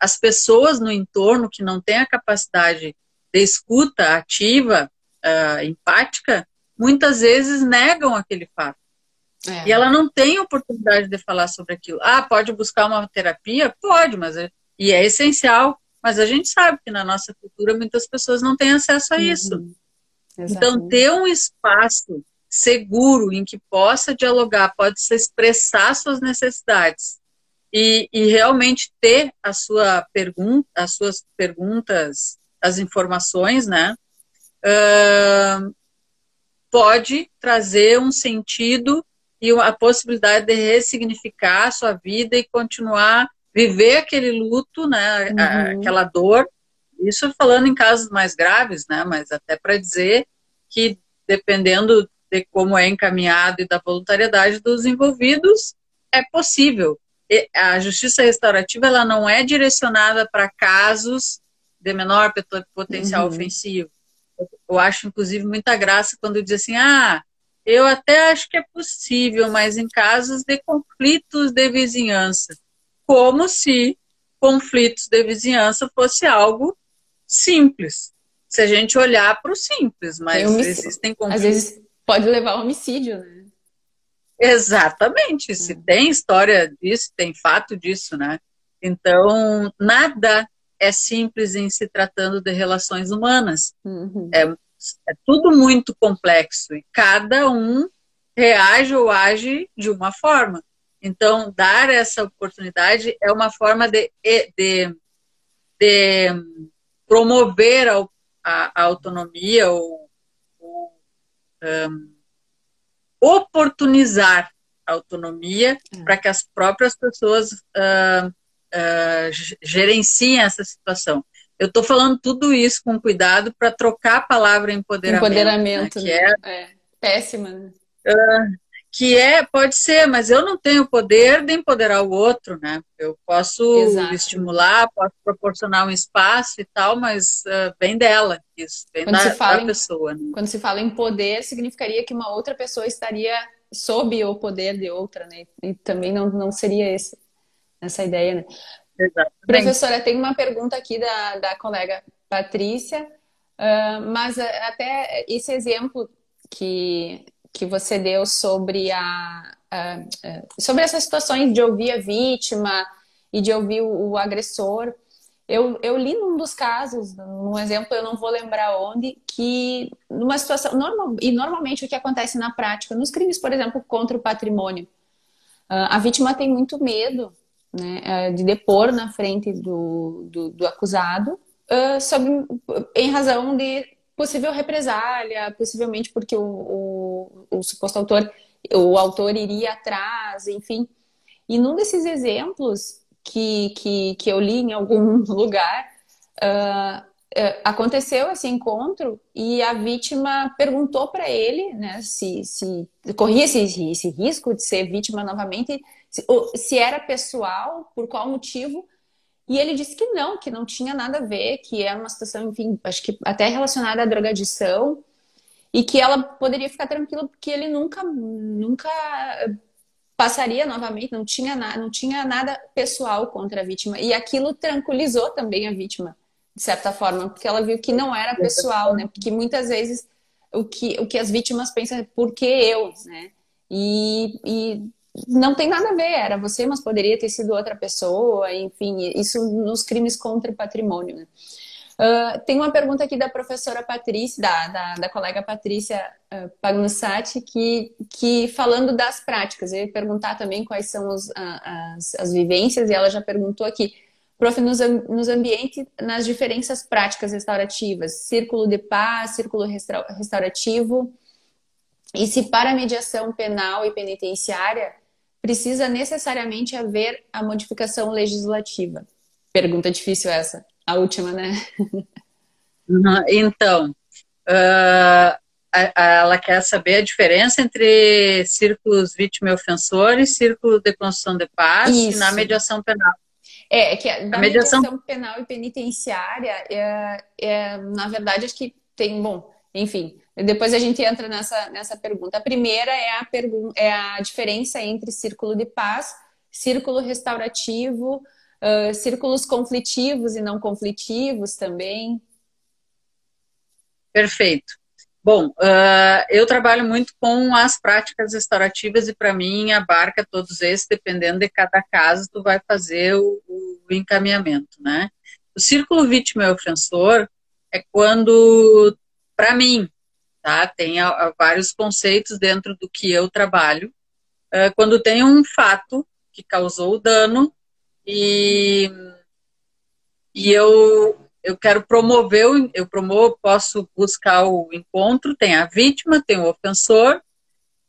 as pessoas no entorno que não têm a capacidade de escuta ativa, uh, empática, muitas vezes negam aquele fato. É. E ela não tem oportunidade de falar sobre aquilo. Ah, pode buscar uma terapia? Pode, mas é, e é essencial. Mas a gente sabe que na nossa cultura muitas pessoas não têm acesso a isso. Uhum. Então, ter um espaço seguro em que possa dialogar, pode se expressar suas necessidades e, e realmente ter a sua pergunta, as suas perguntas, as informações, né? Uh, pode trazer um sentido e a possibilidade de ressignificar a sua vida e continuar viver aquele luto, né, uhum. aquela dor. Isso falando em casos mais graves, né, mas até para dizer que dependendo de como é encaminhado e da voluntariedade dos envolvidos, é possível. a justiça restaurativa ela não é direcionada para casos de menor potencial uhum. ofensivo. Eu acho, inclusive, muita graça quando diz assim, ah, eu até acho que é possível, mas em casos de conflitos de vizinhança. Como se conflitos de vizinhança fosse algo simples. Se a gente olhar para o simples, mas existem conflitos. Às vezes pode levar ao homicídio, né? Exatamente. Se hum. tem história disso, tem fato disso, né? Então, nada é simples em se tratando de relações humanas. Uhum. É, é tudo muito complexo e cada um reage ou age de uma forma. Então, dar essa oportunidade é uma forma de, de, de promover a, a, autonomia ou, ou um, oportunizar a autonomia é. para que as próprias pessoas uh, uh, gerenciem essa situação. Eu estou falando tudo isso com cuidado para trocar a palavra empoderamento. Empoderamento, né? que é, é péssima. Né? Uh, que é, pode ser, mas eu não tenho poder de empoderar o outro, né? Eu posso Exato. estimular, posso proporcionar um espaço e tal, mas uh, vem dela, isso, vem quando da, se fala da pessoa. Em, né? Quando se fala em poder, significaria que uma outra pessoa estaria sob o poder de outra, né? E também não, não seria esse, essa ideia, né? Exatamente. Professora, tem uma pergunta aqui da, da colega Patrícia, uh, mas até esse exemplo que que você deu sobre a, a, a, sobre essas situações de ouvir a vítima e de ouvir o, o agressor. Eu, eu, li num dos casos, num exemplo, eu não vou lembrar onde, que numa situação, normal, e normalmente o que acontece na prática, nos crimes, por exemplo, contra o patrimônio, a vítima tem muito medo né, de depor na frente do, do, do acusado, sobre, em razão de possível represália, possivelmente porque o, o, o, suposto autor, o autor iria atrás, enfim. E num desses exemplos que, que, que eu li em algum lugar, uh, aconteceu esse encontro e a vítima perguntou para ele né, se, se corria esse, esse risco de ser vítima novamente, se, se era pessoal, por qual motivo, e ele disse que não, que não tinha nada a ver, que era uma situação, enfim, acho que até relacionada à drogadição, e que ela poderia ficar tranquila porque ele nunca, nunca passaria novamente, não tinha, nada, não tinha nada pessoal contra a vítima. E aquilo tranquilizou também a vítima, de certa forma, porque ela viu que não era pessoal, né? Porque muitas vezes o que, o que as vítimas pensam é por que eu, né? E, e não tem nada a ver, era você, mas poderia ter sido outra pessoa, enfim, isso nos crimes contra o patrimônio. Né? Uh, tem uma pergunta aqui da professora Patrícia, da, da, da colega Patrícia uh, que, que falando das práticas, eu ia perguntar também quais são os, as, as vivências, e ela já perguntou aqui, prof, nos, nos ambientes, nas diferenças práticas restaurativas, círculo de paz, círculo restaurativo, e se para mediação penal e penitenciária precisa necessariamente haver a modificação legislativa? Pergunta difícil essa, a última, né? Então, uh, ela quer saber a diferença entre círculos vítima e ofensor e círculo de construção de paz Isso. na mediação penal. É, é que a, mediação... mediação... penal e penitenciária, é, é, na verdade, acho que tem, bom, enfim, depois a gente entra nessa, nessa pergunta. A primeira é a, pergun é a diferença entre círculo de paz, círculo restaurativo, uh, círculos conflitivos e não conflitivos também. Perfeito. Bom, uh, eu trabalho muito com as práticas restaurativas e para mim abarca todos esses, dependendo de cada caso, tu vai fazer o, o encaminhamento, né? O círculo vítima e ofensor é quando, para mim, tá? Tem a, a vários conceitos dentro do que eu trabalho. Uh, quando tem um fato que causou o dano e, e eu, eu quero promover, eu promovo, posso buscar o encontro, tem a vítima, tem o ofensor,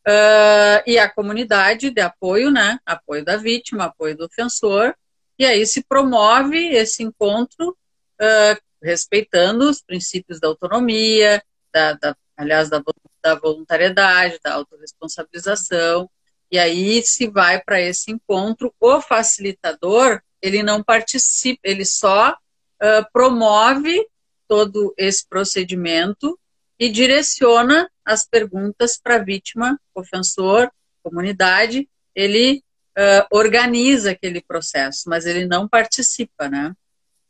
uh, e a comunidade de apoio, né? Apoio da vítima, apoio do ofensor, e aí se promove esse encontro uh, respeitando os princípios da autonomia, da, da aliás, da, da voluntariedade, da autorresponsabilização, E aí se vai para esse encontro, o facilitador, ele não participa, ele só uh, promove todo esse procedimento e direciona as perguntas para a vítima, ofensor, comunidade, ele uh, organiza aquele processo, mas ele não participa, né?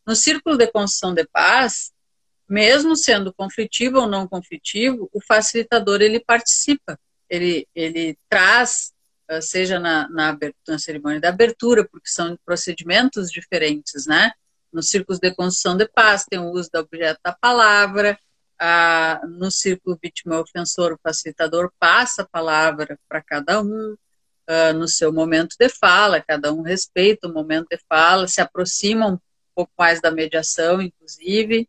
No círculo de construção de paz, mesmo sendo conflitivo ou não conflitivo, o facilitador ele participa, ele, ele traz, uh, seja na, na, abertura, na cerimônia da abertura, porque são procedimentos diferentes, né? No círculo de construção de paz tem o uso do objeto da palavra, ah, no círculo vítima-ofensor, o facilitador passa a palavra para cada um, ah, no seu momento de fala, cada um respeita o momento de fala, se aproxima um pouco mais da mediação, inclusive,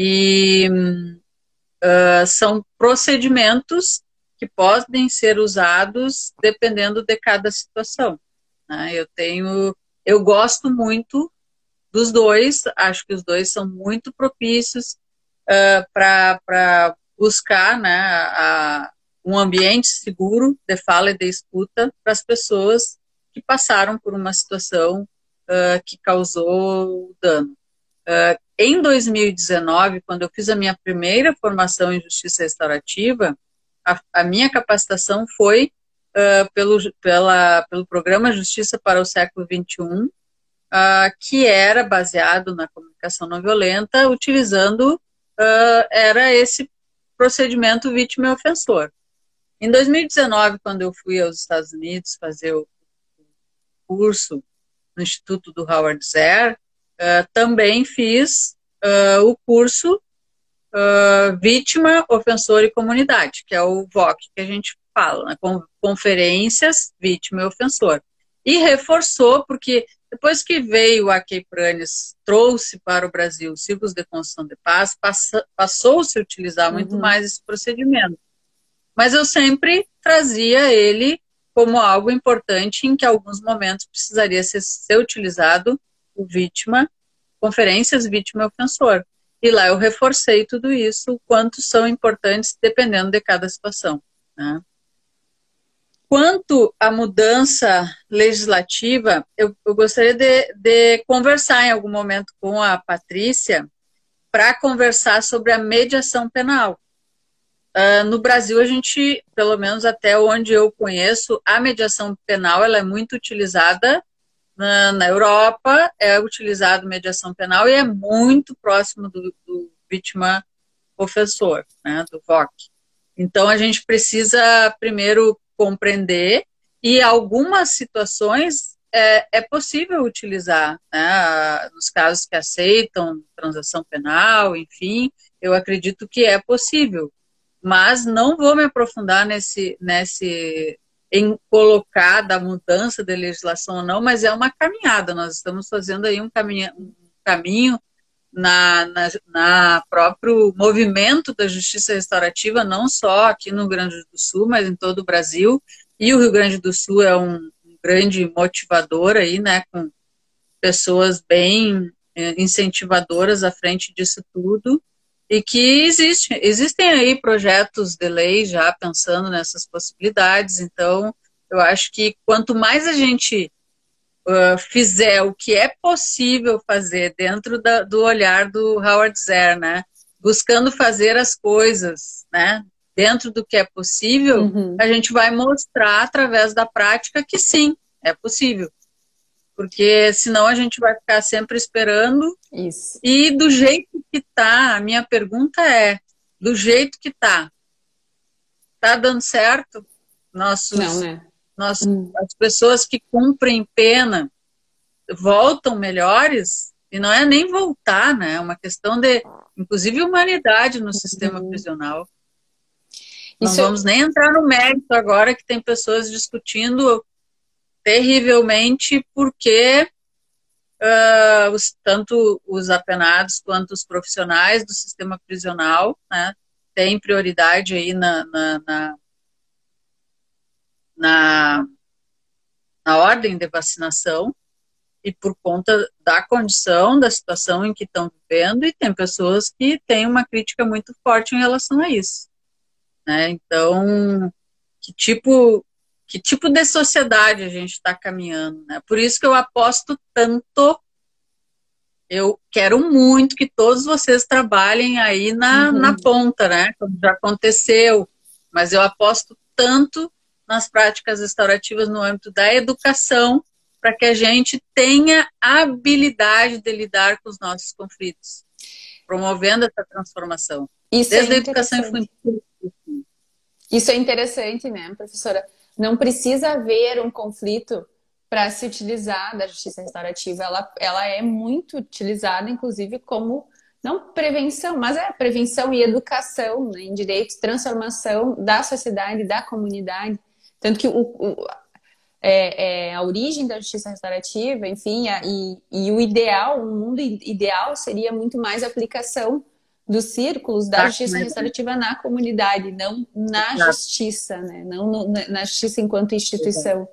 e uh, são procedimentos que podem ser usados dependendo de cada situação. Né? Eu tenho, eu gosto muito dos dois, acho que os dois são muito propícios uh, para buscar né, a, um ambiente seguro de fala e de escuta para as pessoas que passaram por uma situação uh, que causou dano. Uh, em 2019, quando eu fiz a minha primeira formação em justiça restaurativa, a, a minha capacitação foi uh, pelo, pela, pelo programa Justiça para o Século XXI, que era baseado na comunicação não violenta, utilizando uh, era esse procedimento vítima e ofensor. Em 2019, quando eu fui aos Estados Unidos fazer o curso no Instituto do Howard Zer, uh, também fiz uh, o curso Vítima, Ofensor e Comunidade, que é o VOC que a gente fala, né? Conferências Vítima e Ofensor. E reforçou, porque depois que veio a Key Pranes, trouxe para o Brasil círculos de construção de paz, passou-se a utilizar muito uhum. mais esse procedimento. Mas eu sempre trazia ele como algo importante em que alguns momentos precisaria ser, ser utilizado vítima, conferências vítima e ofensor. E lá eu reforcei tudo isso, o quanto são importantes dependendo de cada situação. Né? Quanto à mudança legislativa, eu, eu gostaria de, de, conversar em algum momento com a Patrícia para conversar sobre a mediação penal. Uh, no Brasil, a gente, pelo menos até onde eu conheço, a mediação penal ela é muito utilizada na, na Europa, é utilizada mediação penal e é muito próximo do, do vítima ofensor, né, do VOC. Então, a gente precisa primeiro compreender e algumas situações é, é possível utilizar, né, nos casos que aceitam transação penal, enfim, eu acredito que é possível, mas não vou me aprofundar nesse, nesse em colocar da mudança de legislação ou não, mas é uma caminhada, nós estamos fazendo aí um caminho, um caminho na, na, na, próprio movimento da justiça restaurativa, não só aqui no Rio Grande do Sul, mas em todo o Brasil. E o Rio Grande do Sul é um, um grande motivador aí, né, com pessoas bem é, incentivadoras à frente disso tudo. E que existe, existem aí projetos de lei já pensando nessas possibilidades. Então, eu acho que quanto mais a gente uh, fizer o que é possível fazer dentro da, do olhar do Howard Zer, né? Buscando fazer as coisas, né? Dentro do que é possível, uhum. a gente vai mostrar através da prática que sim, é possível. Porque senão a gente vai ficar sempre esperando. Isso. E do jeito que tá, a minha pergunta é: do jeito que tá, tá dando certo? Nossos, Não, né? Nós, hum. As pessoas que cumprem pena voltam melhores, e não é nem voltar, né? É uma questão de, inclusive, humanidade no sistema uhum. prisional. Não Isso... vamos nem entrar no mérito agora que tem pessoas discutindo terrivelmente porque uh, os, tanto os apenados quanto os profissionais do sistema prisional né, têm prioridade aí na, na, na na, na ordem de vacinação e por conta da condição, da situação em que estão vivendo, e tem pessoas que têm uma crítica muito forte em relação a isso. Né? Então, que tipo que tipo de sociedade a gente está caminhando, né? Por isso que eu aposto tanto. Eu quero muito que todos vocês trabalhem aí na, uhum. na ponta, né? Como já aconteceu. Mas eu aposto tanto nas práticas restaurativas no âmbito da educação para que a gente tenha a habilidade de lidar com os nossos conflitos, promovendo essa transformação. Isso é Desde é a educação infantil. Isso é interessante, né, professora? Não precisa haver um conflito para se utilizar da justiça restaurativa. Ela, ela é muito utilizada, inclusive, como não prevenção, mas é prevenção e educação né, em direitos, transformação da sociedade, da comunidade. Tanto que o, o é, é, a origem da justiça restaurativa, enfim, a, e, e, o ideal, o mundo ideal seria muito mais aplicação dos círculos da justiça restaurativa na comunidade, não na justiça, né? não no, na justiça enquanto instituição.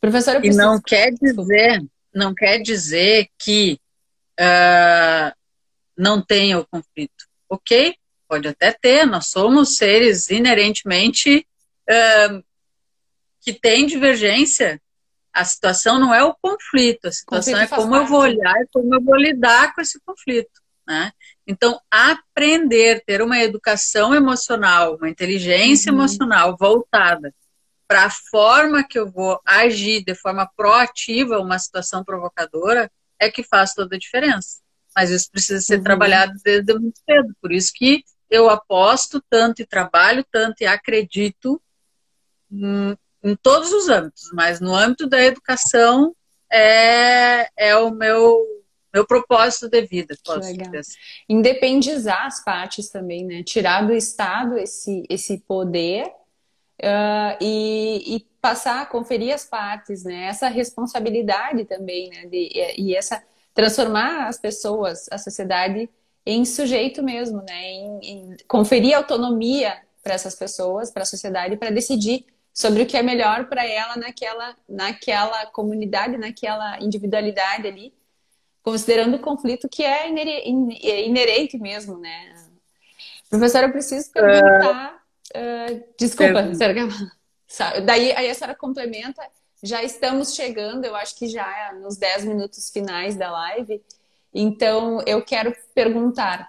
Professora, preciso... E não quer dizer, não quer dizer que uh, não tenha o conflito. Ok, pode até ter, nós somos seres inerentemente uh, que têm divergência. A situação não é o conflito, a situação conflito é como eu vou olhar e como eu vou lidar com esse conflito. Né? Então, aprender, ter uma educação emocional, uma inteligência uhum. emocional voltada para a forma que eu vou agir de forma proativa uma situação provocadora é que faz toda a diferença. Mas isso precisa ser uhum. trabalhado desde muito cedo. Por isso que eu aposto tanto e trabalho tanto e acredito em, em todos os âmbitos, mas no âmbito da educação é, é o meu meu propósito de vida, posso assim. Independizar as partes também, né? Tirar do Estado esse, esse poder uh, e, e, passar a conferir as partes, né? Essa responsabilidade também, né? De, e, essa transformar as pessoas, a sociedade em sujeito mesmo, né? Em, em conferir autonomia para essas pessoas, para a sociedade, para decidir sobre o que é melhor para ela naquela, naquela comunidade, naquela individualidade ali considerando o conflito que é, é inerente mesmo, né? Professora, eu preciso perguntar. Uh, uh, desculpa, senhora, daí aí a senhora complementa. Já estamos chegando, eu acho que já nos 10 minutos finais da live. Então, eu quero perguntar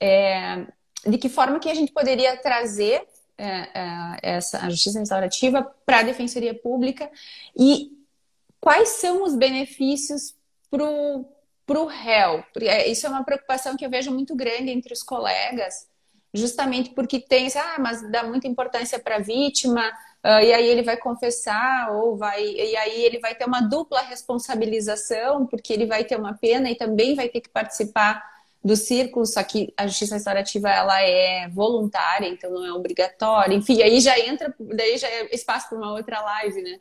é, de que forma que a gente poderia trazer é, é, essa a justiça restaurativa para a defensoria pública e quais são os benefícios para o para o réu. É, isso é uma preocupação que eu vejo muito grande entre os colegas, justamente porque tem, ah, mas dá muita importância para a vítima, uh, e aí ele vai confessar, ou vai, e aí ele vai ter uma dupla responsabilização, porque ele vai ter uma pena e também vai ter que participar do círculo, só que a justiça restaurativa ela é voluntária, então não é obrigatória. Enfim, aí já entra, daí já é espaço para uma outra live, né?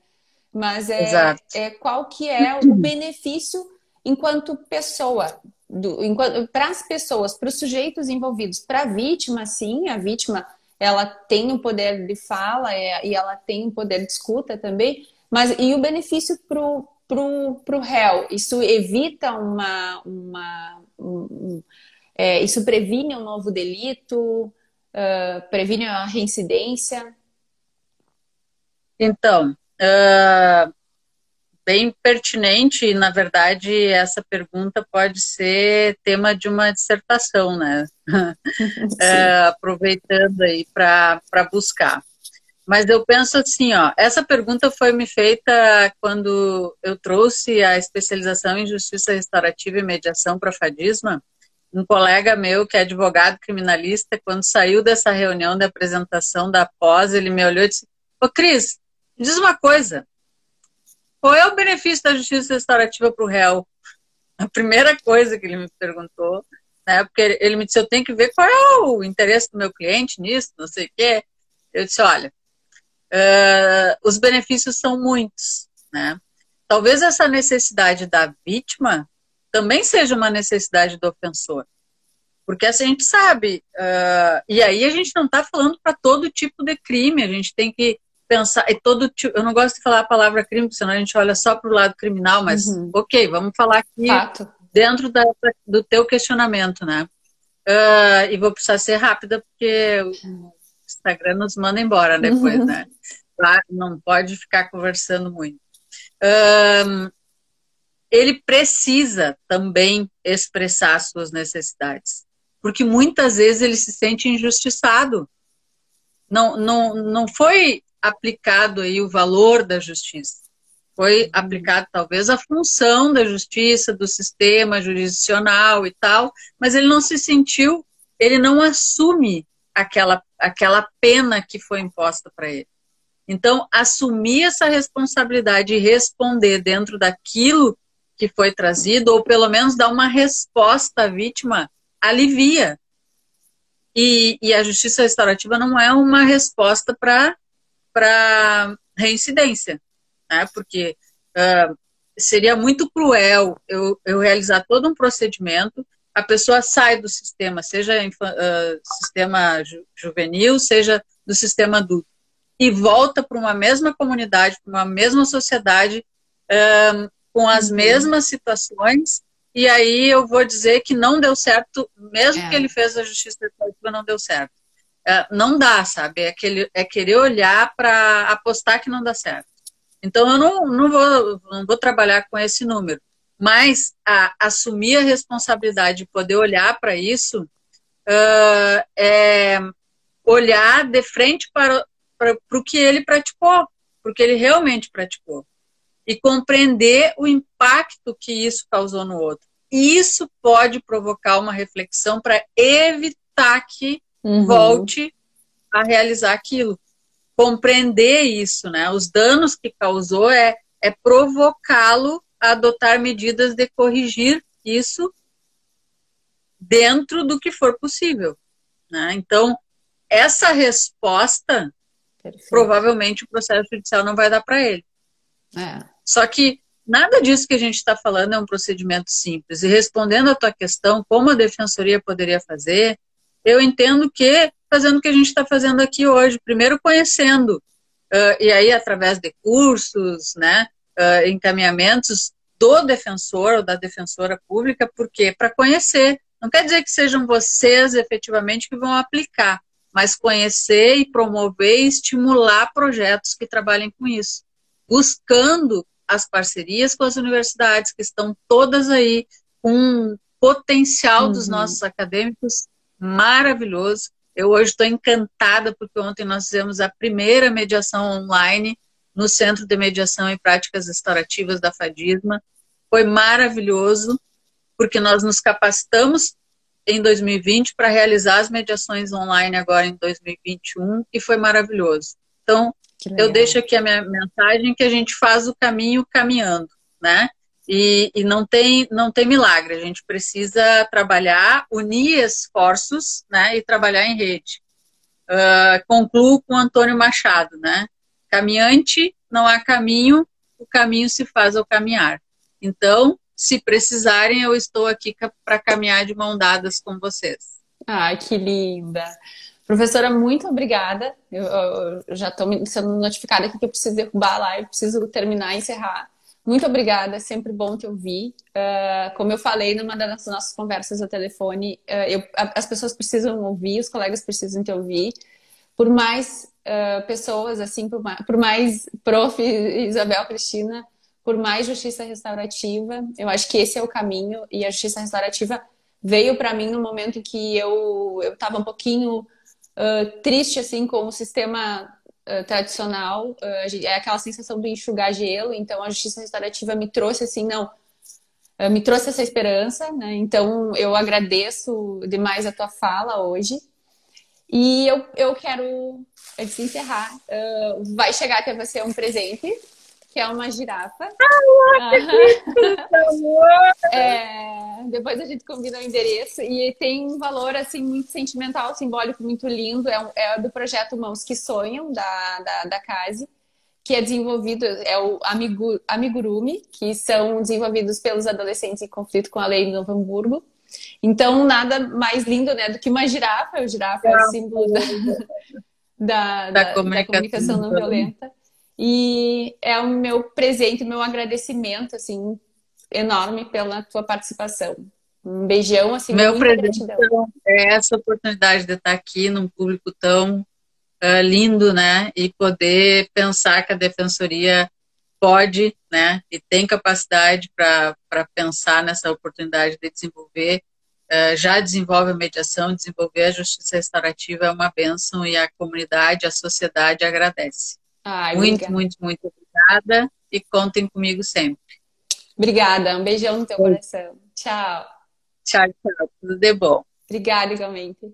Mas é, é qual que é o benefício enquanto pessoa, para as pessoas, para os sujeitos envolvidos, para a vítima, sim, a vítima ela tem o um poder de fala é, e ela tem o um poder de escuta também, mas e o benefício para o pro, pro réu? Isso evita uma. uma um, é, isso previne um novo delito, uh, previne a reincidência? Então, uh, bem pertinente e, na verdade, essa pergunta pode ser tema de uma dissertação, né? é, aproveitando aí para buscar. Mas eu penso assim, ó, essa pergunta foi me feita quando eu trouxe a especialização em justiça restaurativa e mediação para Fadisma. Um colega meu, que é advogado criminalista, quando saiu dessa reunião de apresentação da pós, ele me olhou e disse: Ô Cris, diz uma coisa, qual é o benefício da justiça restaurativa para o réu? A primeira coisa que ele me perguntou, né? Porque ele me disse, eu tenho que ver qual é o interesse do meu cliente nisso, não sei o quê. Eu disse, olha, uh, os benefícios são muitos, né? Talvez essa necessidade da vítima também seja uma necessidade do ofensor. Porque assim a gente sabe, uh, e aí a gente não está falando para todo tipo de crime, a gente tem que pensar, e todo tipo, eu não gosto de falar a palavra crime, porque senão a gente olha só para o lado criminal, mas uhum. ok, vamos falar aqui Fato. dentro da, do teu questionamento, né? Uh, e vou precisar ser rápida, porque o Instagram nos manda embora depois, uhum. né? não pode ficar conversando muito. Ele precisa também expressar suas necessidades, porque muitas vezes ele se sente injustiçado. Não, não, não foi aplicado aí o valor da justiça. Foi aplicado talvez a função da justiça, do sistema jurisdicional e tal, mas ele não se sentiu, ele não assume aquela, aquela pena que foi imposta para ele. Então, assumir essa responsabilidade e responder dentro daquilo que foi trazido, ou pelo menos dar uma resposta à vítima, alivia. E, e a justiça restaurativa não é uma resposta para reincidência né? Porque uh, seria muito cruel eu, eu realizar todo um procedimento, a pessoa sai do sistema, seja uh, sistema ju juvenil, seja do sistema adulto, e volta para uma mesma comunidade, para uma mesma sociedade, uh, com as uhum. mesmas situações, e aí eu vou dizer que não deu certo, mesmo é. que ele fez a justiça restaurativa, não deu certo. Uh, não dá, sabe? É, aquele, é querer olhar para apostar que não dá certo. Então, eu não, não, vou, não vou trabalhar com esse número. Mas a, assumir a responsabilidade de poder olhar para isso uh, é olhar de frente para, para, para o que ele praticou, porque ele realmente praticou. E compreender o impacto que isso causou no outro. E isso pode provocar uma reflexão para evitar que uhum. volte a realizar aquilo compreender isso, né? Os danos que causou é, é provocá-lo a adotar medidas de corrigir isso dentro do que for possível. Né? Então, essa resposta, Perfeito. provavelmente o processo judicial não vai dar para ele. É. Só que nada disso que a gente está falando é um procedimento simples. E respondendo à tua questão, como a defensoria poderia fazer, eu entendo que fazendo o que a gente está fazendo aqui hoje. Primeiro conhecendo, uh, e aí através de cursos, né, uh, encaminhamentos do defensor ou da defensora pública, porque para conhecer. Não quer dizer que sejam vocês efetivamente que vão aplicar, mas conhecer e promover e estimular projetos que trabalhem com isso, buscando as parcerias com as universidades que estão todas aí com um potencial uhum. dos nossos acadêmicos maravilhoso. Eu hoje estou encantada porque ontem nós fizemos a primeira mediação online no Centro de Mediação e Práticas Restaurativas da FADISMA. Foi maravilhoso, porque nós nos capacitamos em 2020 para realizar as mediações online agora em 2021 e foi maravilhoso. Então, eu deixo aqui a minha mensagem que a gente faz o caminho caminhando, né? E, e, não, tem, não tem milagre, a gente precisa trabalhar, unir esforços né, e trabalhar em rede. Uh, concluo com Antônio Machado, né? Caminhante, não há caminho, o caminho se faz ao caminhar. Então, se precisarem, eu estou aqui para caminhar de mão dadas com vocês. Ai, que linda! Professora, muito obrigada. Eu, eu já estou sendo notificada aqui que eu preciso derrubar a live, preciso terminar e encerrar. Muito obrigada, é sempre bom te ouvir. Uh, como eu falei numa das nossas conversas ao telefone, uh, eu, as pessoas precisam ouvir, os colegas precisam te ouvir. Por mais uh, pessoas, assim, por mais, por mais prof. Isabel Cristina, por mais justiça restaurativa, eu acho que esse é o caminho. E a justiça restaurativa veio para mim no momento que eu estava um pouquinho triste, assim, com o sistema uh, tradicional, uh, é aquela sensação do enxugar gelo, então a justiça restaurativa me trouxe assim, não, uh, me trouxe essa esperança, né? Então eu agradeço demais a tua fala hoje. E eu, eu quero, antes de encerrar, vai chegar até você um presente que é uma girafa. Ah, é, depois a gente combina o endereço e tem um valor assim muito sentimental, simbólico, muito lindo. É, um, é do projeto Mãos que Sonham da da, da Case, que é desenvolvido é o Amigu, Amigurumi, que são desenvolvidos pelos adolescentes em conflito com a lei de Novo Hamburgo. Então, nada mais lindo né, do que uma girafa. O girafa é o símbolo da, da, da, da comunicação, da comunicação não violenta. E é o meu presente, meu agradecimento, assim, enorme pela tua participação. Um beijão, assim, Meu presente é essa oportunidade de estar aqui num público tão uh, lindo, né? E poder pensar que a defensoria pode, né? E tem capacidade para pensar nessa oportunidade de desenvolver. Uh, já desenvolve a mediação, desenvolver a justiça restaurativa é uma bênção e a comunidade, a sociedade agradece. Ai, muito, obrigada. muito, muito obrigada e contem comigo sempre. Obrigada, um beijão no teu coração. Tchau. Tchau, tchau. Tudo de bom. Obrigada, igualmente.